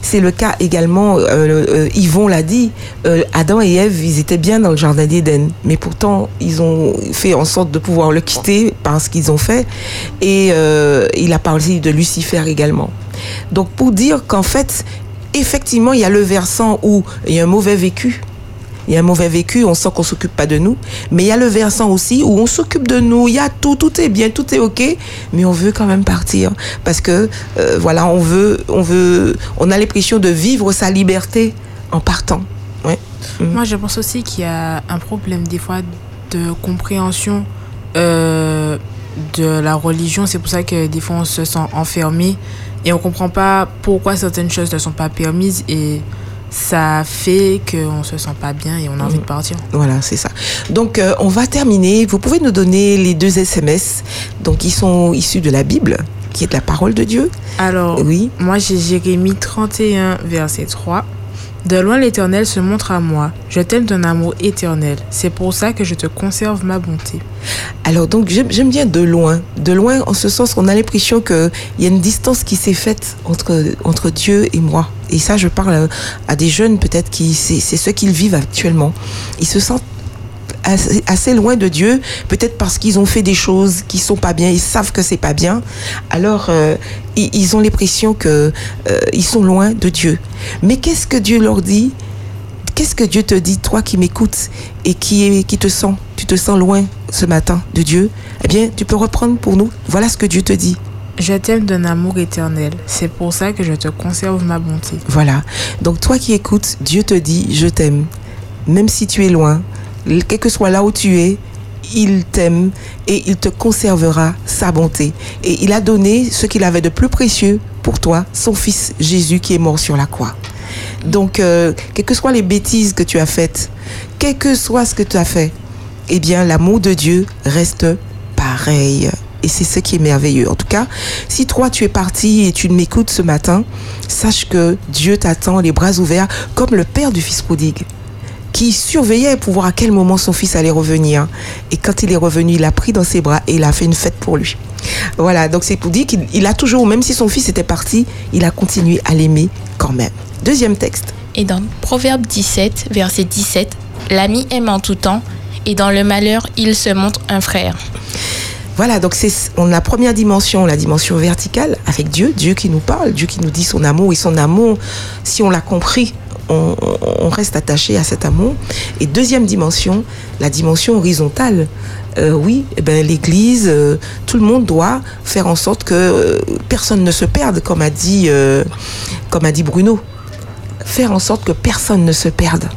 C'est le cas également, euh, euh, Yvon l'a dit, euh, Adam et Ève, ils étaient bien dans le jardin d'Éden, mais pourtant, ils ont fait en sorte de pouvoir le quitter par ce qu'ils ont fait. Et il a parlé de Lucifer également. Donc, pour dire qu'en fait, effectivement, il y a le versant où il y a un mauvais vécu. Il y a un mauvais vécu, on sent qu'on s'occupe pas de nous. Mais il y a le versant aussi où on s'occupe de nous. Il y a tout, tout est bien, tout est ok, mais on veut quand même partir parce que euh, voilà, on veut, on veut, on a l'impression de vivre sa liberté en partant. Ouais. Moi, je pense aussi qu'il y a un problème des fois de compréhension euh, de la religion. C'est pour ça que des fois, on se sent enfermé et on comprend pas pourquoi certaines choses ne sont pas permises et ça fait qu'on se sent pas bien et on a envie de partir. Voilà, c'est ça. Donc, euh, on va terminer. Vous pouvez nous donner les deux SMS. Donc, ils sont issus de la Bible, qui est de la parole de Dieu. Alors, Oui. moi j'ai Jérémie 31, verset 3. De loin l'Éternel se montre à moi. Je t'aime d'un amour éternel. C'est pour ça que je te conserve ma bonté. Alors donc j'aime bien de loin, de loin en ce sens qu'on a l'impression qu'il y a une distance qui s'est faite entre, Dieu et moi. Et ça je parle à des jeunes peut-être qui c'est ce qu'ils vivent actuellement. Ils se sentent assez, assez loin de Dieu, peut-être parce qu'ils ont fait des choses qui sont pas bien, ils savent que c'est pas bien. Alors euh, ils, ils ont l'impression que euh, ils sont loin de Dieu. Mais qu'est-ce que Dieu leur dit? Qu'est-ce que Dieu te dit, toi qui m'écoutes et qui, qui te sens, tu te sens loin ce matin de Dieu? Eh bien, tu peux reprendre pour nous. Voilà ce que Dieu te dit. Je t'aime d'un amour éternel. C'est pour ça que je te conserve ma bonté. Voilà. Donc, toi qui écoutes, Dieu te dit, je t'aime. Même si tu es loin, quel que soit là où tu es, il t'aime et il te conservera sa bonté. Et il a donné ce qu'il avait de plus précieux pour toi, son fils Jésus qui est mort sur la croix. Donc, euh, quelles que soient les bêtises que tu as faites, quel que soit ce que tu as fait, eh bien, l'amour de Dieu reste pareil. Et c'est ce qui est merveilleux. En tout cas, si toi tu es parti et tu m'écoutes ce matin, sache que Dieu t'attend les bras ouverts comme le père du fils prodigue. Qui surveillait pour voir à quel moment son fils allait revenir. Et quand il est revenu, il l'a pris dans ses bras et il a fait une fête pour lui. Voilà, donc c'est pour dire qu'il il a toujours, même si son fils était parti, il a continué à l'aimer quand même. Deuxième texte. Et dans Proverbe 17, verset 17, l'ami aime en tout temps, et dans le malheur, il se montre un frère. Voilà, donc c'est on a la première dimension, la dimension verticale avec Dieu, Dieu qui nous parle, Dieu qui nous dit son amour et son amour, si on l'a compris, on, reste attaché à cet amour. Et deuxième dimension, la dimension horizontale. Euh, oui, eh ben, l'Église, euh, tout le monde doit faire en sorte que euh, personne ne se perde, comme a dit, Bruno. Faire en sorte que personne ne se perde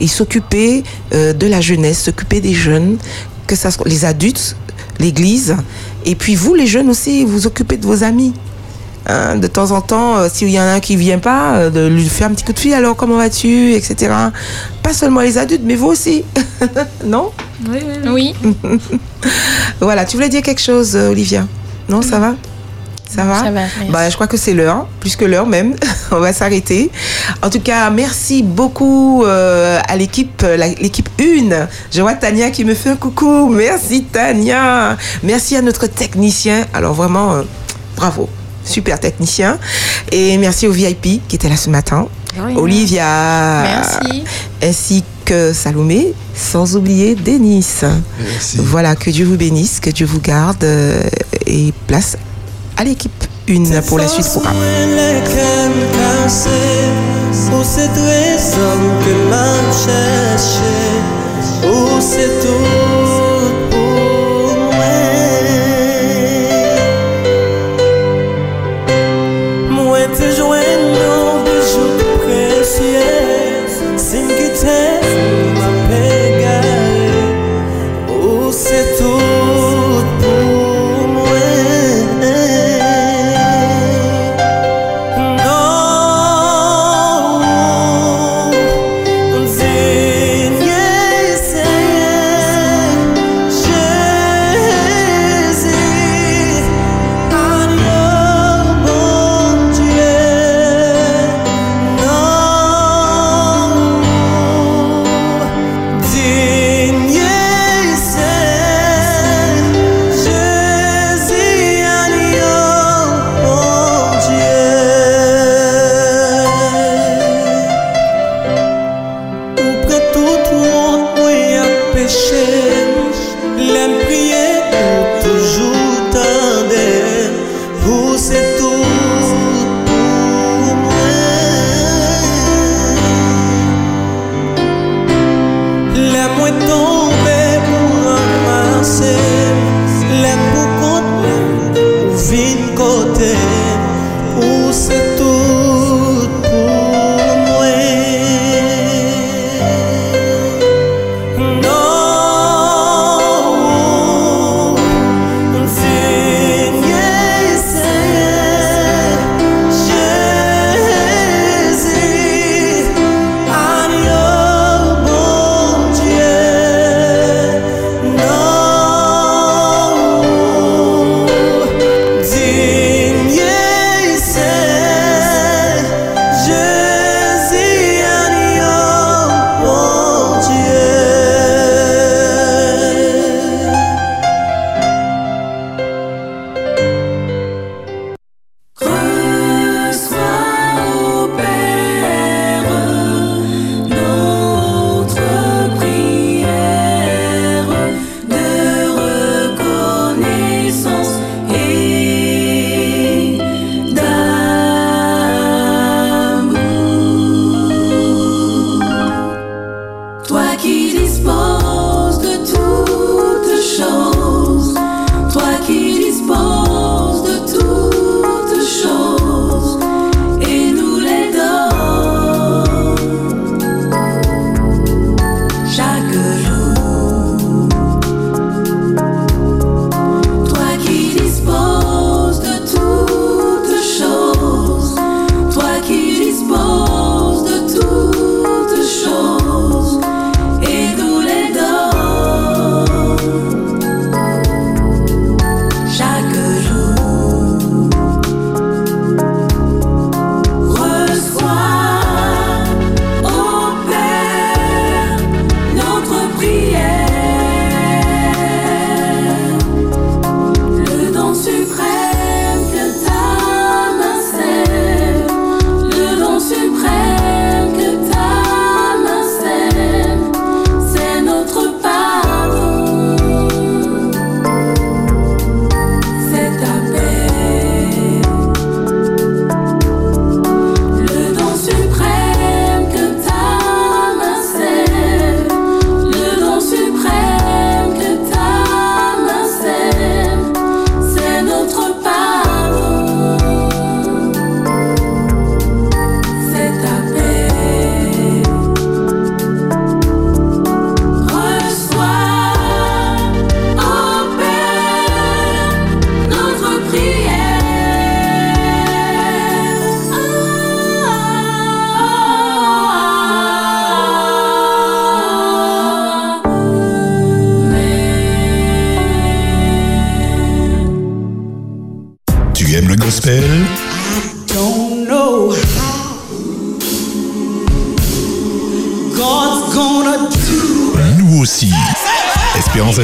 et s'occuper de la jeunesse, s'occuper des jeunes, que ça soit les adultes, l'Église, et puis vous les jeunes aussi, vous occupez de vos amis. Hein, de temps en temps, euh, s'il y en a un qui vient pas, euh, de lui faire un petit coup de fil, alors comment vas-tu, etc. Pas seulement les adultes, mais vous aussi, non? Oui. Voilà, tu voulais dire quelque chose, euh, Olivia? Non, ça va? Ça va? Ça va, merci. Bah, je crois que c'est l'heure, plus que l'heure même. On va s'arrêter. En tout cas, merci beaucoup euh, à l'équipe, la- l'équipe 1. Je vois Tania qui me fait un coucou. Merci Tania. Merci à notre technicien. Alors vraiment, euh, bravo. Super technicien. Et merci au VIP qui était là ce matin. Oui. Olivia. Merci. Ainsi que Salomé, sans oublier Denis. Merci. Voilà, que Dieu vous bénisse, que Dieu vous garde euh, et place à l'équipe une pour la suite programme. C'est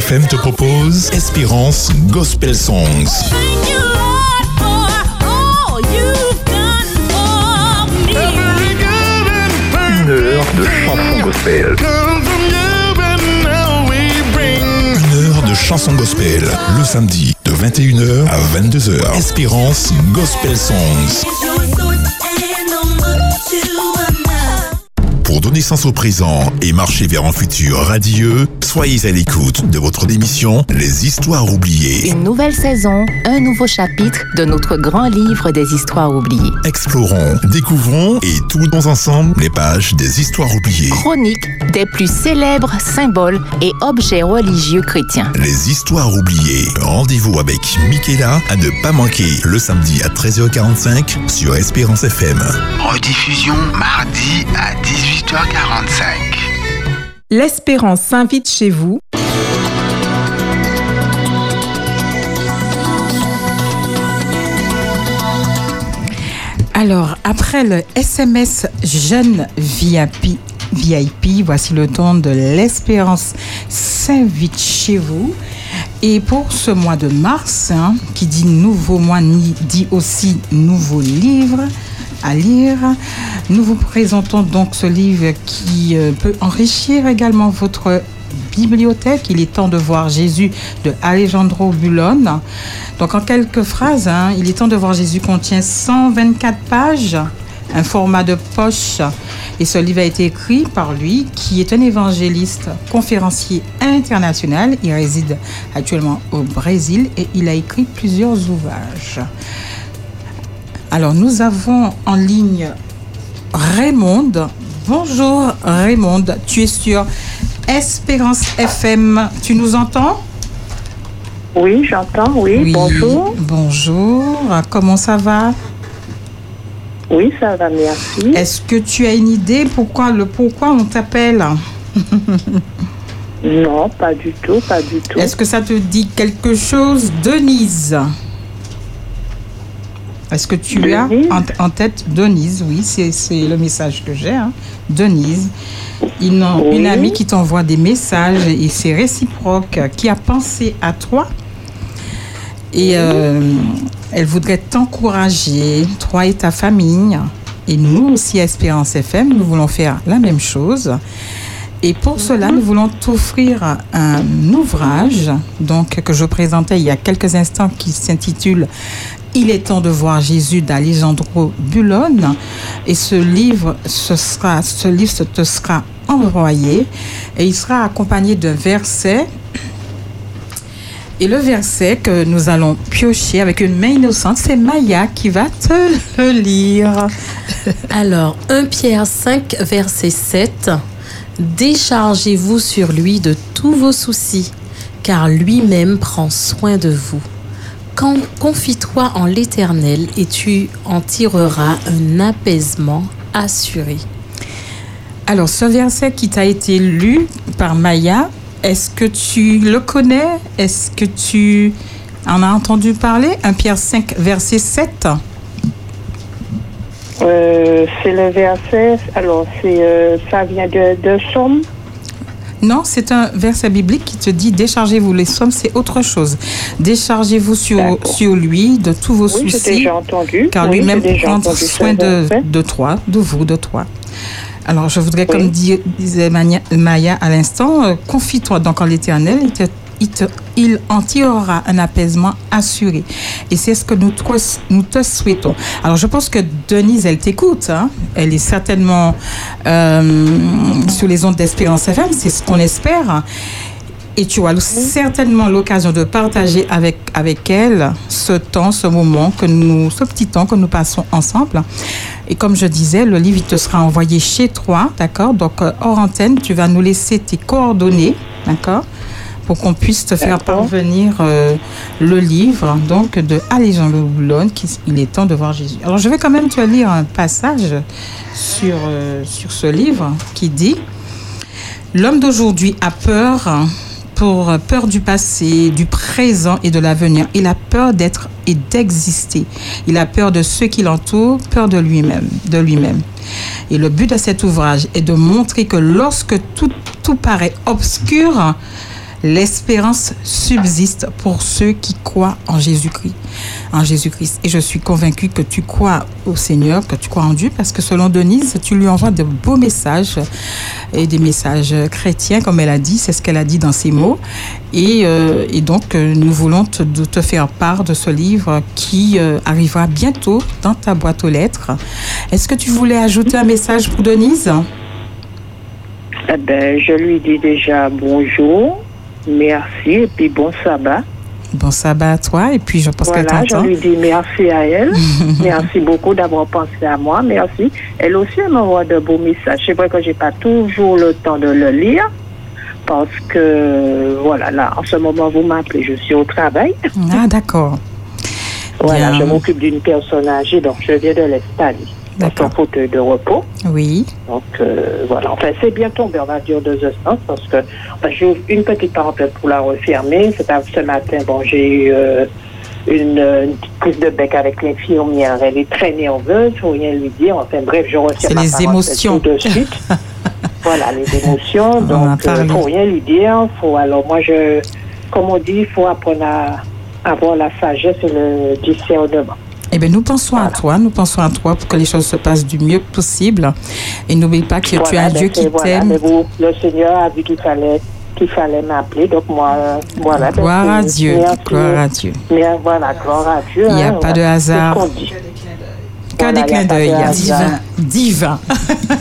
FM te propose Espérance Gospel Songs. Une heure de chansons gospel. Une heure de chansons gospel. Le samedi de 21h à 22h. Espérance Gospel Songs. Pour donner sens au présent et marcher vers un futur radieux, soyez à l'écoute de votre émission Les Histoires oubliées. Une nouvelle saison, un nouveau chapitre de notre grand livre des histoires oubliées. Explorons, découvrons et tournons ensemble les pages des histoires oubliées. Chronique des plus célèbres symboles et objets religieux chrétiens. Les histoires oubliées. Rendez-vous avec Michaela à ne pas manquer le samedi à 13h45 sur Espérance FM. Rediffusion mardi à 18h45. L'Espérance s'invite chez vous. Alors, après le SMS Jeune VIP, VIP, voici le temps de l'Espérance s'invite chez vous. Et pour ce mois de mars, hein, qui dit nouveau mois, dit aussi nouveau livre à lire, nous vous présentons donc ce livre qui euh, peut enrichir également votre bibliothèque. Il est temps de voir Jésus de Alejandro Bulon. Donc en quelques phrases, hein, il est temps de voir Jésus contient 124 pages, un format de poche. Et ce livre a été écrit par lui, qui est un évangéliste, conférencier international. Il réside actuellement au Brésil et il a écrit plusieurs ouvrages. Alors nous avons en ligne Raymond. Bonjour Raymond, tu es sur Espérance FM. Tu nous entends? Oui, j'entends, oui, bonjour. Bonjour, comment ça va? Oui, ça va, merci. Est-ce que tu as une idée pourquoi le pourquoi on t'appelle? Non, pas du tout, pas du tout. Est-ce que ça te dit quelque chose, Denise? Est-ce que tu as en, en tête? Denise Oui, c'est c'est le message que j'ai. hein. Denise, une, une amie qui t'envoie des messages et c'est réciproque, qui a pensé à toi? Et euh, elle voudrait t'encourager, toi et ta famille. Et nous aussi, à Espérance FM, nous voulons faire la même chose. Et pour cela, nous voulons t'offrir un ouvrage donc, que je présentais il y a quelques instants qui s'intitule Il est temps de voir Jésus d'Alejandro Bulon. Et ce livre, ce, sera, ce livre te sera envoyé et il sera accompagné d'un verset et le verset que nous allons piocher avec une main innocente, c'est Maya qui va te le lire. Alors, 1 Pierre 5, verset 7. Déchargez-vous sur lui de tous vos soucis, car lui-même prend soin de vous. Quand- Confie-toi en l'Éternel et tu en tireras un apaisement assuré. Alors, ce verset qui t'a été lu par Maya, est-ce que tu le connais? Est-ce que tu en as entendu parler? 1 Pierre 5, verset 7 Euh, c'est le verset, alors c'est, euh, ça vient de, de Somme. Non, c'est un verset biblique qui te dit déchargez-vous. Les sommes, c'est autre chose. Déchargez-vous sur, sur lui de tous vos Oui, soucis. déjà entendu. Car Oui, lui-même prend soin de, toi, de vous, de toi. Alors, je voudrais, comme dit- disait Maya à l'instant, euh, confie-toi donc en l'éternel. Il, te- il te- il en tirera un apaisement assuré. Et c'est ce que nous, te- nous te souhaitons. Alors, je pense que Denise, elle t'écoute. hein. Elle est certainement euh, sur les ondes d'Espérance FM. C'est ce qu'on espère. Et tu auras certainement l'occasion de partager avec, avec elle ce temps, ce moment, que nous, ce petit temps que nous passons ensemble. Et comme je disais, le livre il te sera envoyé chez toi, d'accord? Donc, euh, hors antenne, tu vas nous laisser tes coordonnées, d'accord? Pour qu'on puisse te faire parvenir euh, le livre, donc, de Alejandro Boulon, qui Il est temps de voir Jésus. Alors, je vais quand même te lire un passage sur, euh, sur ce livre qui dit L'homme d'aujourd'hui a peur pour peur du passé, du présent et de l'avenir. Il a peur d'être et d'exister. Il a peur de ceux qui l'entourent, peur de lui-même, de lui-même. Et le but de cet ouvrage est de montrer que lorsque tout, tout paraît obscur, l'espérance subsiste pour ceux qui croient en Jésus-Christ. En Jésus-Christ. Et je suis convaincue que tu crois au Seigneur, que tu crois en Dieu, parce que selon Denise, tu lui envoies de beaux messages et des messages chrétiens, comme elle a dit, c'est ce qu'elle a dit dans ses mots. Et, euh, donc, euh, nous voulons te faire part de ce livre qui euh, arrivera bientôt dans ta boîte aux lettres. Est-ce que tu voulais ajouter un message pour Denise? Eh ben, je lui dis déjà bonjour, merci et puis bon sabbat. Bon sabbat à toi, et puis je pense qu'elle Voilà, je t'entend. lui dis merci à elle. merci beaucoup d'avoir pensé à moi. Merci. Elle aussi elle m'envoie de beaux messages. C'est vrai que j'ai pas toujours le temps de le lire parce que voilà, là, en ce moment, vous m'appelez, je suis au travail. Ah, d'accord. Voilà, Bien. je m'occupe d'une personne âgée, donc je viens de l'installer son fauteuil de repos. Oui. Donc euh, voilà, enfin c'est bien tombé, on va dire deux instants, parce que enfin, j'ouvre une petite parenthèse pour la refermer. Ce matin, bon, j'ai eu euh, une, euh, une petite prise de bec avec l'infirmière. Elle est très nerveuse, faut rien lui dire. Enfin bref, je retire ma les émotions. tout de suite. voilà, les émotions. Donc, euh, parlé. faut rien lui dire. Faut alors moi je, comme on dit, il faut apprendre à avoir la sagesse et le discernement. Eh bien, nous pensons à toi, nous pensons à toi pour que les choses se passent du mieux possible. Et n'oublie pas que tu as un Dieu ben, qui voilà, t'aime. vous, le Seigneur a vu qu'il fallait qu'il fallait m'appeler, donc moi, euh, voilà. ben, Gloire à Dieu, merci. gloire à Dieu. Mais voilà, gloire à Dieu. Il n'y a hein, pas de hasard. dit. Que Voilà, des clins d'œil. Divin. Divin.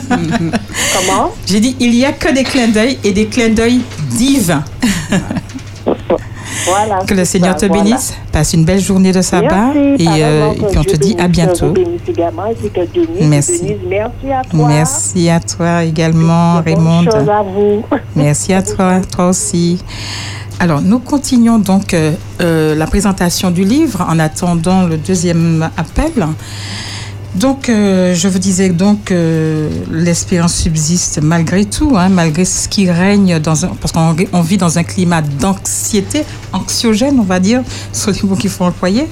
Comment? J'ai dit, il n'y a que des clins d'œil et des clins d'œil divins. Voilà. Que le Seigneur ça, te voilà. bénisse. Passe une belle journée de sabbat. Merci, et, euh, et puis on te dit à bientôt. bénisse Merci. Merci à toi. Merci à toi également, Raymond. chose à vous. Merci à toi, toi aussi. Alors, nous continuons donc euh, euh, la présentation du livre en attendant le deuxième appel. Donc, euh, je vous disais donc que l'espérance subsiste malgré tout, hein, malgré ce qui règne dans un, parce qu'on on vit dans un climat d'anxiété, anxiogène, on va dire, sur les mots qu'il faut employer,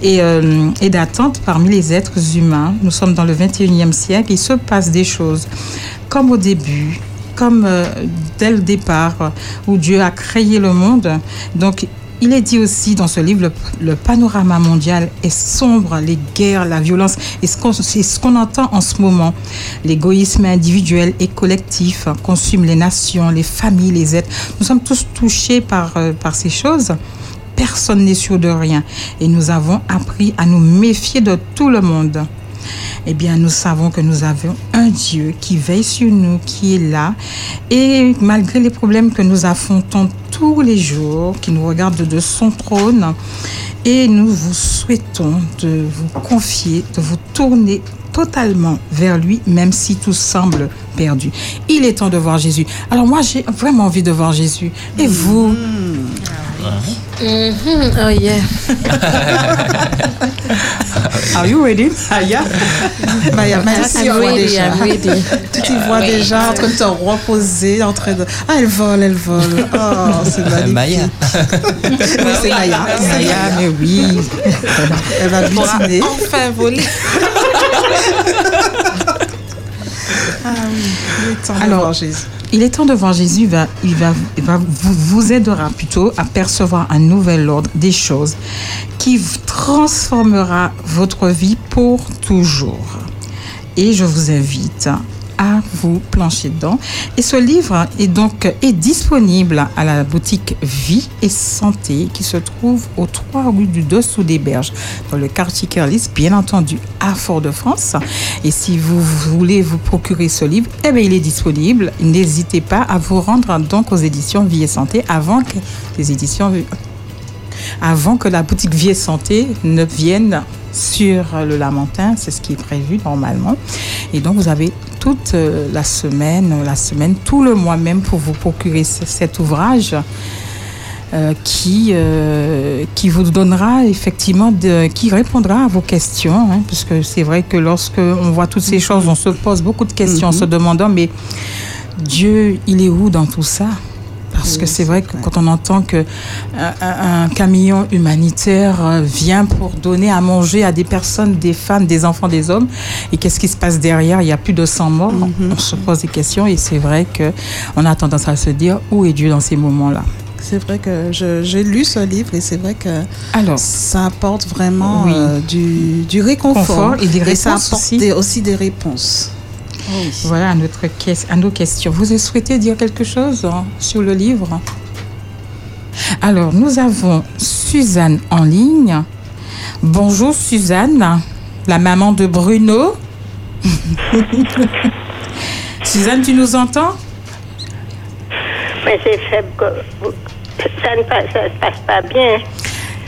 et, euh, et d'attente parmi les êtres humains. Nous sommes dans le 21e siècle, il se passe des choses comme au début, comme euh, dès le départ où Dieu a créé le monde. Donc, il est dit aussi dans ce livre, le, panorama mondial est sombre, les guerres, la violence, et ce qu'on- c'est ce qu'on entend en ce moment. L'égoïsme individuel et collectif consume les nations, les familles, les êtres. Nous sommes tous touchés par, euh, par ces choses. Personne n'est sûr de rien. Et nous avons appris à nous méfier de tout le monde eh bien, nous savons que nous avons un Dieu qui veille sur nous, qui est là. Et malgré les problèmes que nous affrontons tous les jours, qui nous regarde de son trône, et nous vous souhaitons de vous confier, de vous tourner totalement vers lui, même si tout semble perdu. Il est temps de voir Jésus. Alors moi, j'ai vraiment envie de voir Jésus. Et vous Mhm, Oh yeah. Are you ready? Aya? Maya, Maya, I'm tu y vois ready, déjà. I'm ready. Tu t'y vois Oui. déjà en train de te reposer, en train de... Ah, elle vole, elle vole. Oh, c'est magnifique. Maya. Oui, c'est Maya. Maya, mais oui. Elle va butiner. Enfin voler. Ah oui, il est temps de Alors, voir Jésus. Il est temps de voir Jésus, il va, il va, il va vous, vous aidera plutôt à percevoir un nouvel ordre des choses qui transformera votre vie pour toujours. Et je vous invite à vous plancher dedans. Et ce livre est donc est disponible à la boutique Vie et Santé qui se trouve au 3 rue du Dessous des Berges, dans le quartier Kerlis, bien entendu à Fort-de-France. Et si vous voulez vous procurer ce livre, eh bien, il est disponible. N'hésitez pas à vous rendre donc aux éditions Vie et Santé avant que les éditions avant que la boutique Vie et Santé ne vienne sur le Lamentin, c'est ce qui est prévu normalement. Et donc vous avez toute euh, la semaine, la semaine, tout le mois même pour vous procurer ce- cet ouvrage euh, qui, euh, qui vous donnera effectivement, de, qui répondra à vos questions, hein, parce que c'est vrai que lorsque on voit toutes ces choses, on se pose beaucoup de questions en se demandant, mais Dieu, il est où dans tout ça? Parce que c'est vrai que quand on entend que un, un- camion humanitaire euh, vient pour donner à manger à des personnes, des femmes, des enfants, des hommes, et qu'est-ce qui se passe derrière? Il y a plus de 100 morts. On se pose des questions et c'est vrai que on a tendance à se dire où est Dieu dans ces moments-là? C'est vrai que j'ai lu ce livre et c'est vrai que Alors, ça apporte vraiment Oui. euh, du, du réconfort Confort et des ça apporte aussi. des- aussi des réponses. Voilà à, notre à nos questions. Vous souhaitez dire quelque chose hein, sur le livre? Alors, nous avons Suzanne en ligne. Bonjour Suzanne, la maman de Bruno. Suzanne, tu nous entends? Mais c'est faible. Ça ne passe, ça se passe pas bien.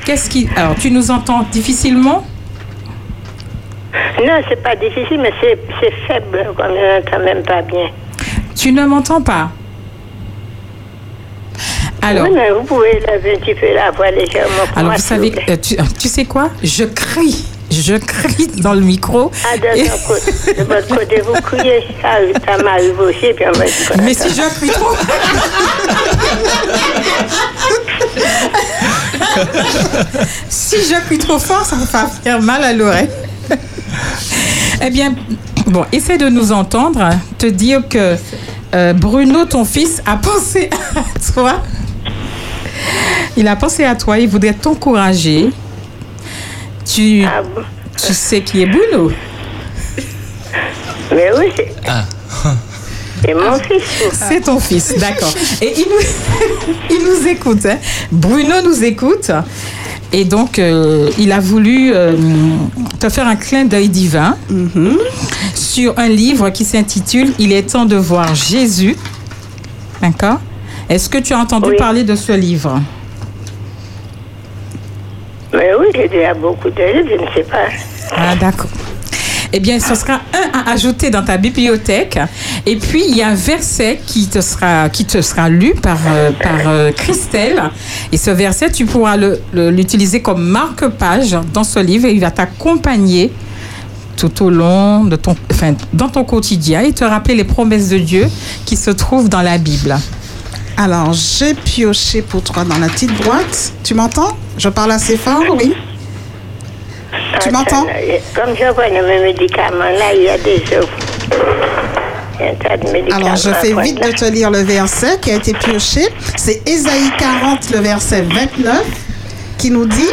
Qu'est-ce qui Alors, tu nous entends difficilement? Non, c'est pas difficile, mais c'est faible. On n'entend même pas bien. Tu ne m'entends pas Alors, Oui, mais vous pouvez lever un petit peu la voix légèrement. pour alors moi, vous savez, euh, tu, tu sais quoi? Je crie, je crie dans le micro. Ah, de, Et- de votre côté, vous criez. Ça, ça m'arrive aussi. Puis on va Mais si je crie trop. si je crie trop fort, ça va faire mal à l'oreille. eh bien, bon, essaie de nous entendre, te dire que euh, Bruno, ton fils, a pensé à toi. Il a pensé à toi, il voudrait t'encourager. Tu, Ah tu sais qui est Bruno Mais oui, c'est Ah. c'est mon fils. C'est ton fils, d'accord. Et il nous, il nous écoute. hein. Bruno nous écoute. Et donc, euh, il a voulu euh, te faire un clin d'œil divin sur un livre qui s'intitule Il est temps de voir Jésus. D'accord? Est-ce que tu as entendu parler de ce livre? Mais oui, j'ai déjà beaucoup de livres, je ne sais pas. Ah, d'accord. Eh bien, ce sera un à ajouter dans ta bibliothèque. Et puis, il y a un verset qui te sera, qui te sera lu par, euh, par euh, Christelle. Et ce verset, tu pourras l'utiliser comme marque-page dans ce livre et il va t'accompagner tout au long de ton, enfin, dans ton quotidien et te rappeler les promesses de Dieu qui se trouvent dans la Bible. Alors, j'ai pioché pour toi dans la petite boîte. Tu m'entends? Je parle assez fort, oui? Tu m'entends Comme je vois mes médicaments, là, il y a des œufs. Alors, je fais vite de te lire le verset qui a été pioché. C'est Ésaïe 40, le verset 29, qui nous dit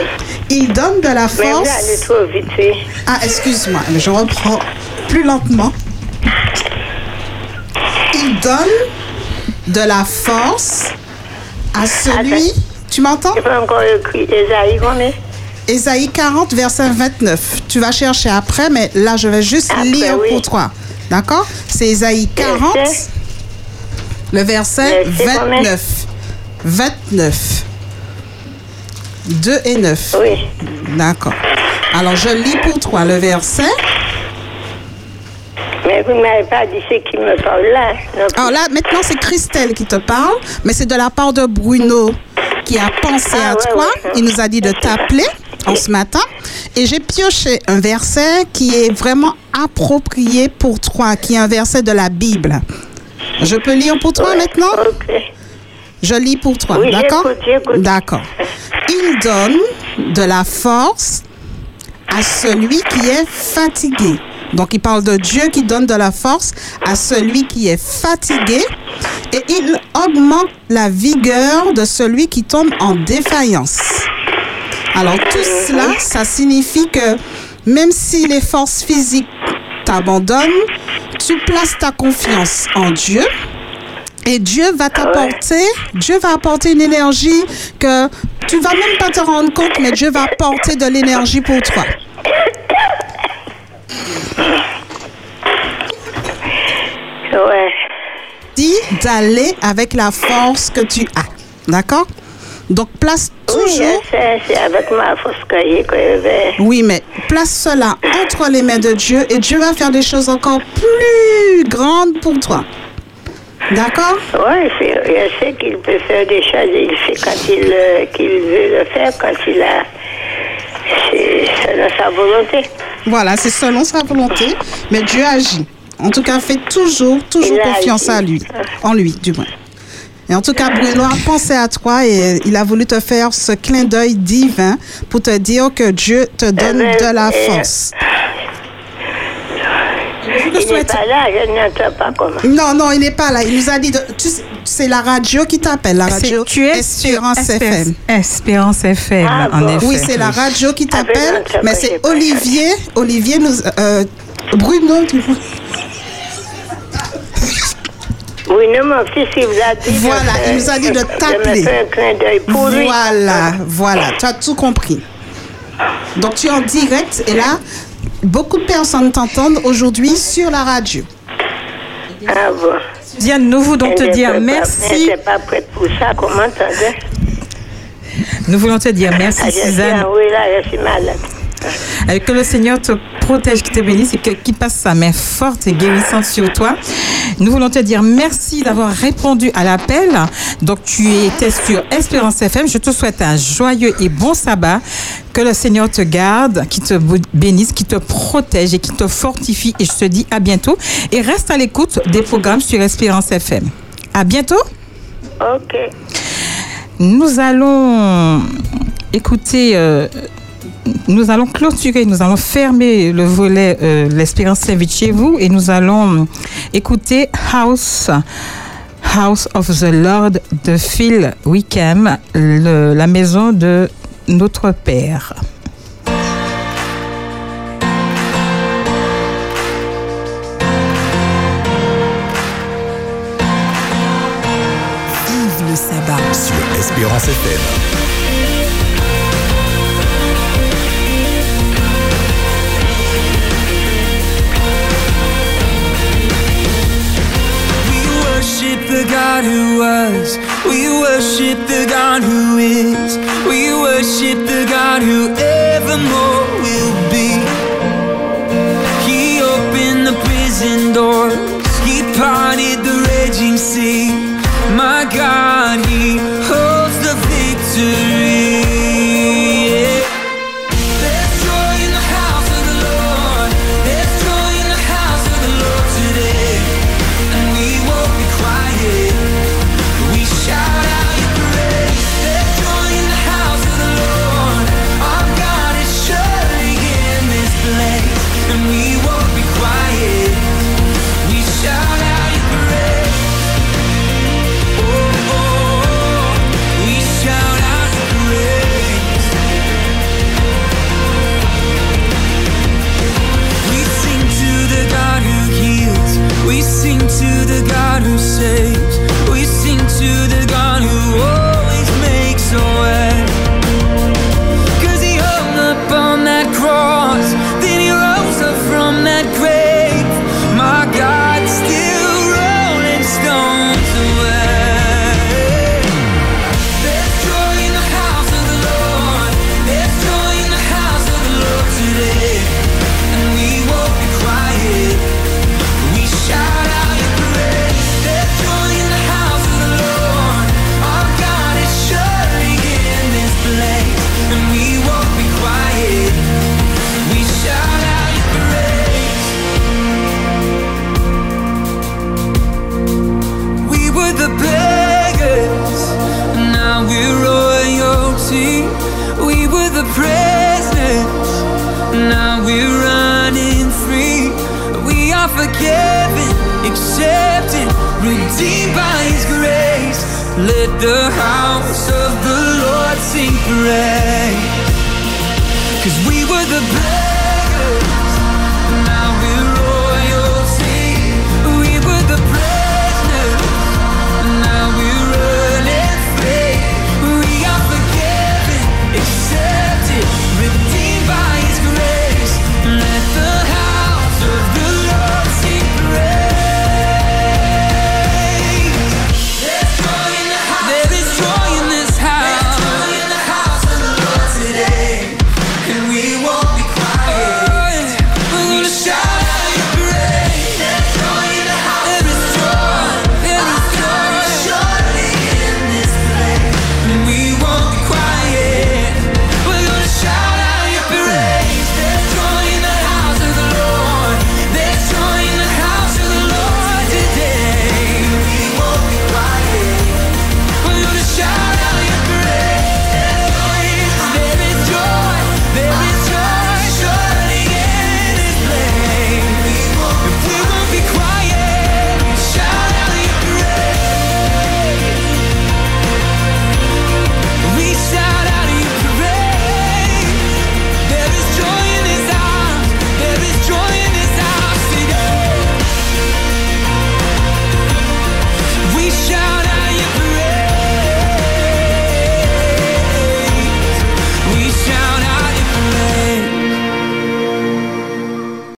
Il donne de la force. Ah, excuse-moi, je reprends plus lentement. Il donne de la force à celui. Tu m'entends? Pas encore écrit Ésaïe, combien Ésaïe 40, verset 29. Tu vas chercher après, mais là, je vais juste Après, lire oui. pour toi. D'accord? C'est Ésaïe 40, Verset. le verset Verset combien 29. 29. 2 et 9. Oui. D'accord. Alors, je lis pour toi le verset. Mais vous ne m'avez pas dit ce qui me parle là. Alors là, maintenant, c'est Christelle qui te parle, mais c'est de la part de Bruno qui a pensé Ah, à ouais, toi. ouais. Il nous a dit de t'appeler en ce matin. Et j'ai pioché un verset qui est vraiment approprié pour toi, qui est un verset de la Bible. Je peux lire pour toi maintenant? Je lis pour toi, Oui, d'accord? D'accord. Il donne de la force à celui qui est fatigué. Donc, il parle de Dieu qui donne de la force à celui qui est fatigué et il augmente la vigueur de celui qui tombe en défaillance. Alors, tout cela, ça signifie que même si les forces physiques t'abandonnent, tu places ta confiance en Dieu et Dieu va t'apporter, Dieu va apporter une énergie que tu vas même pas te rendre compte, mais Dieu va apporter de l'énergie pour toi. Ouais. Dis d'aller avec la force que tu as. D'accord? Donc place toujours. Oui, mais place cela entre les mains de Dieu et Dieu va faire des choses encore plus grandes pour toi. D'accord? Oui, je sais qu'il peut faire des choses, il fait quand il, euh, veut le faire, quand il a. C'est selon sa volonté. Voilà, c'est selon sa volonté, mais Dieu agit. En tout cas, fais toujours, toujours Il confiance à lui, en lui, du moins. Et en tout cas, Bruno a pensé à toi et il a voulu te faire ce clin d'œil divin pour te dire que Dieu te donne ben, de la euh, force. Il n'est pas là, je n'entends pas comment. Non, non, il n'est pas là. Il nous a dit, de- tu sais, c'est la radio qui t'appelle, la radio tu es Espérance FM. Espérance FM, Ah, en effet. Oui, c'est la radio qui Ah, t'appelle, mais c'est Olivier. Olivier nous, euh, Bruno, tu vois. Oui, non, mon fils, il vous a dit. de Voilà, faire- il nous a dit de de t'appeler. me faire un clin d'œil pour lui. Voilà, voilà, tu as tout compris. Donc tu es en direct et là, beaucoup de personnes t'entendent aujourd'hui sur la radio. Ah bon. Diane, nous voulons te dire pas- merci. Elle n'était pas prête pour ça, comment t'entendais Nous voulons te dire merci, Ah, je Suzanne. Oui, là, je suis malade. Euh, Que le Seigneur te protège, qu'il te bénisse et que- qu'il passe sa main forte et guérissante sur toi. Nous voulons te dire merci d'avoir répondu à l'appel. Donc, tu étais sur Espérance FM. Je te souhaite un joyeux et bon sabbat. Que le Seigneur te garde, qu'il te bénisse, qu'il te protège et qu'il te fortifie. Et je te dis à bientôt. Et reste à l'écoute des programmes sur Espérance FM. À bientôt. Ok. Nous allons écouter, euh, nous allons clôturer, nous allons fermer le volet euh, L'Espérance s'invite chez vous et nous allons écouter House. House of the Lord de Phil Wickham, le- la maison de notre Père. Vive le sabbat sur Espérance FM. Is. We worship the God who evermore will be. He opened the prison doors. He parted the raging sea.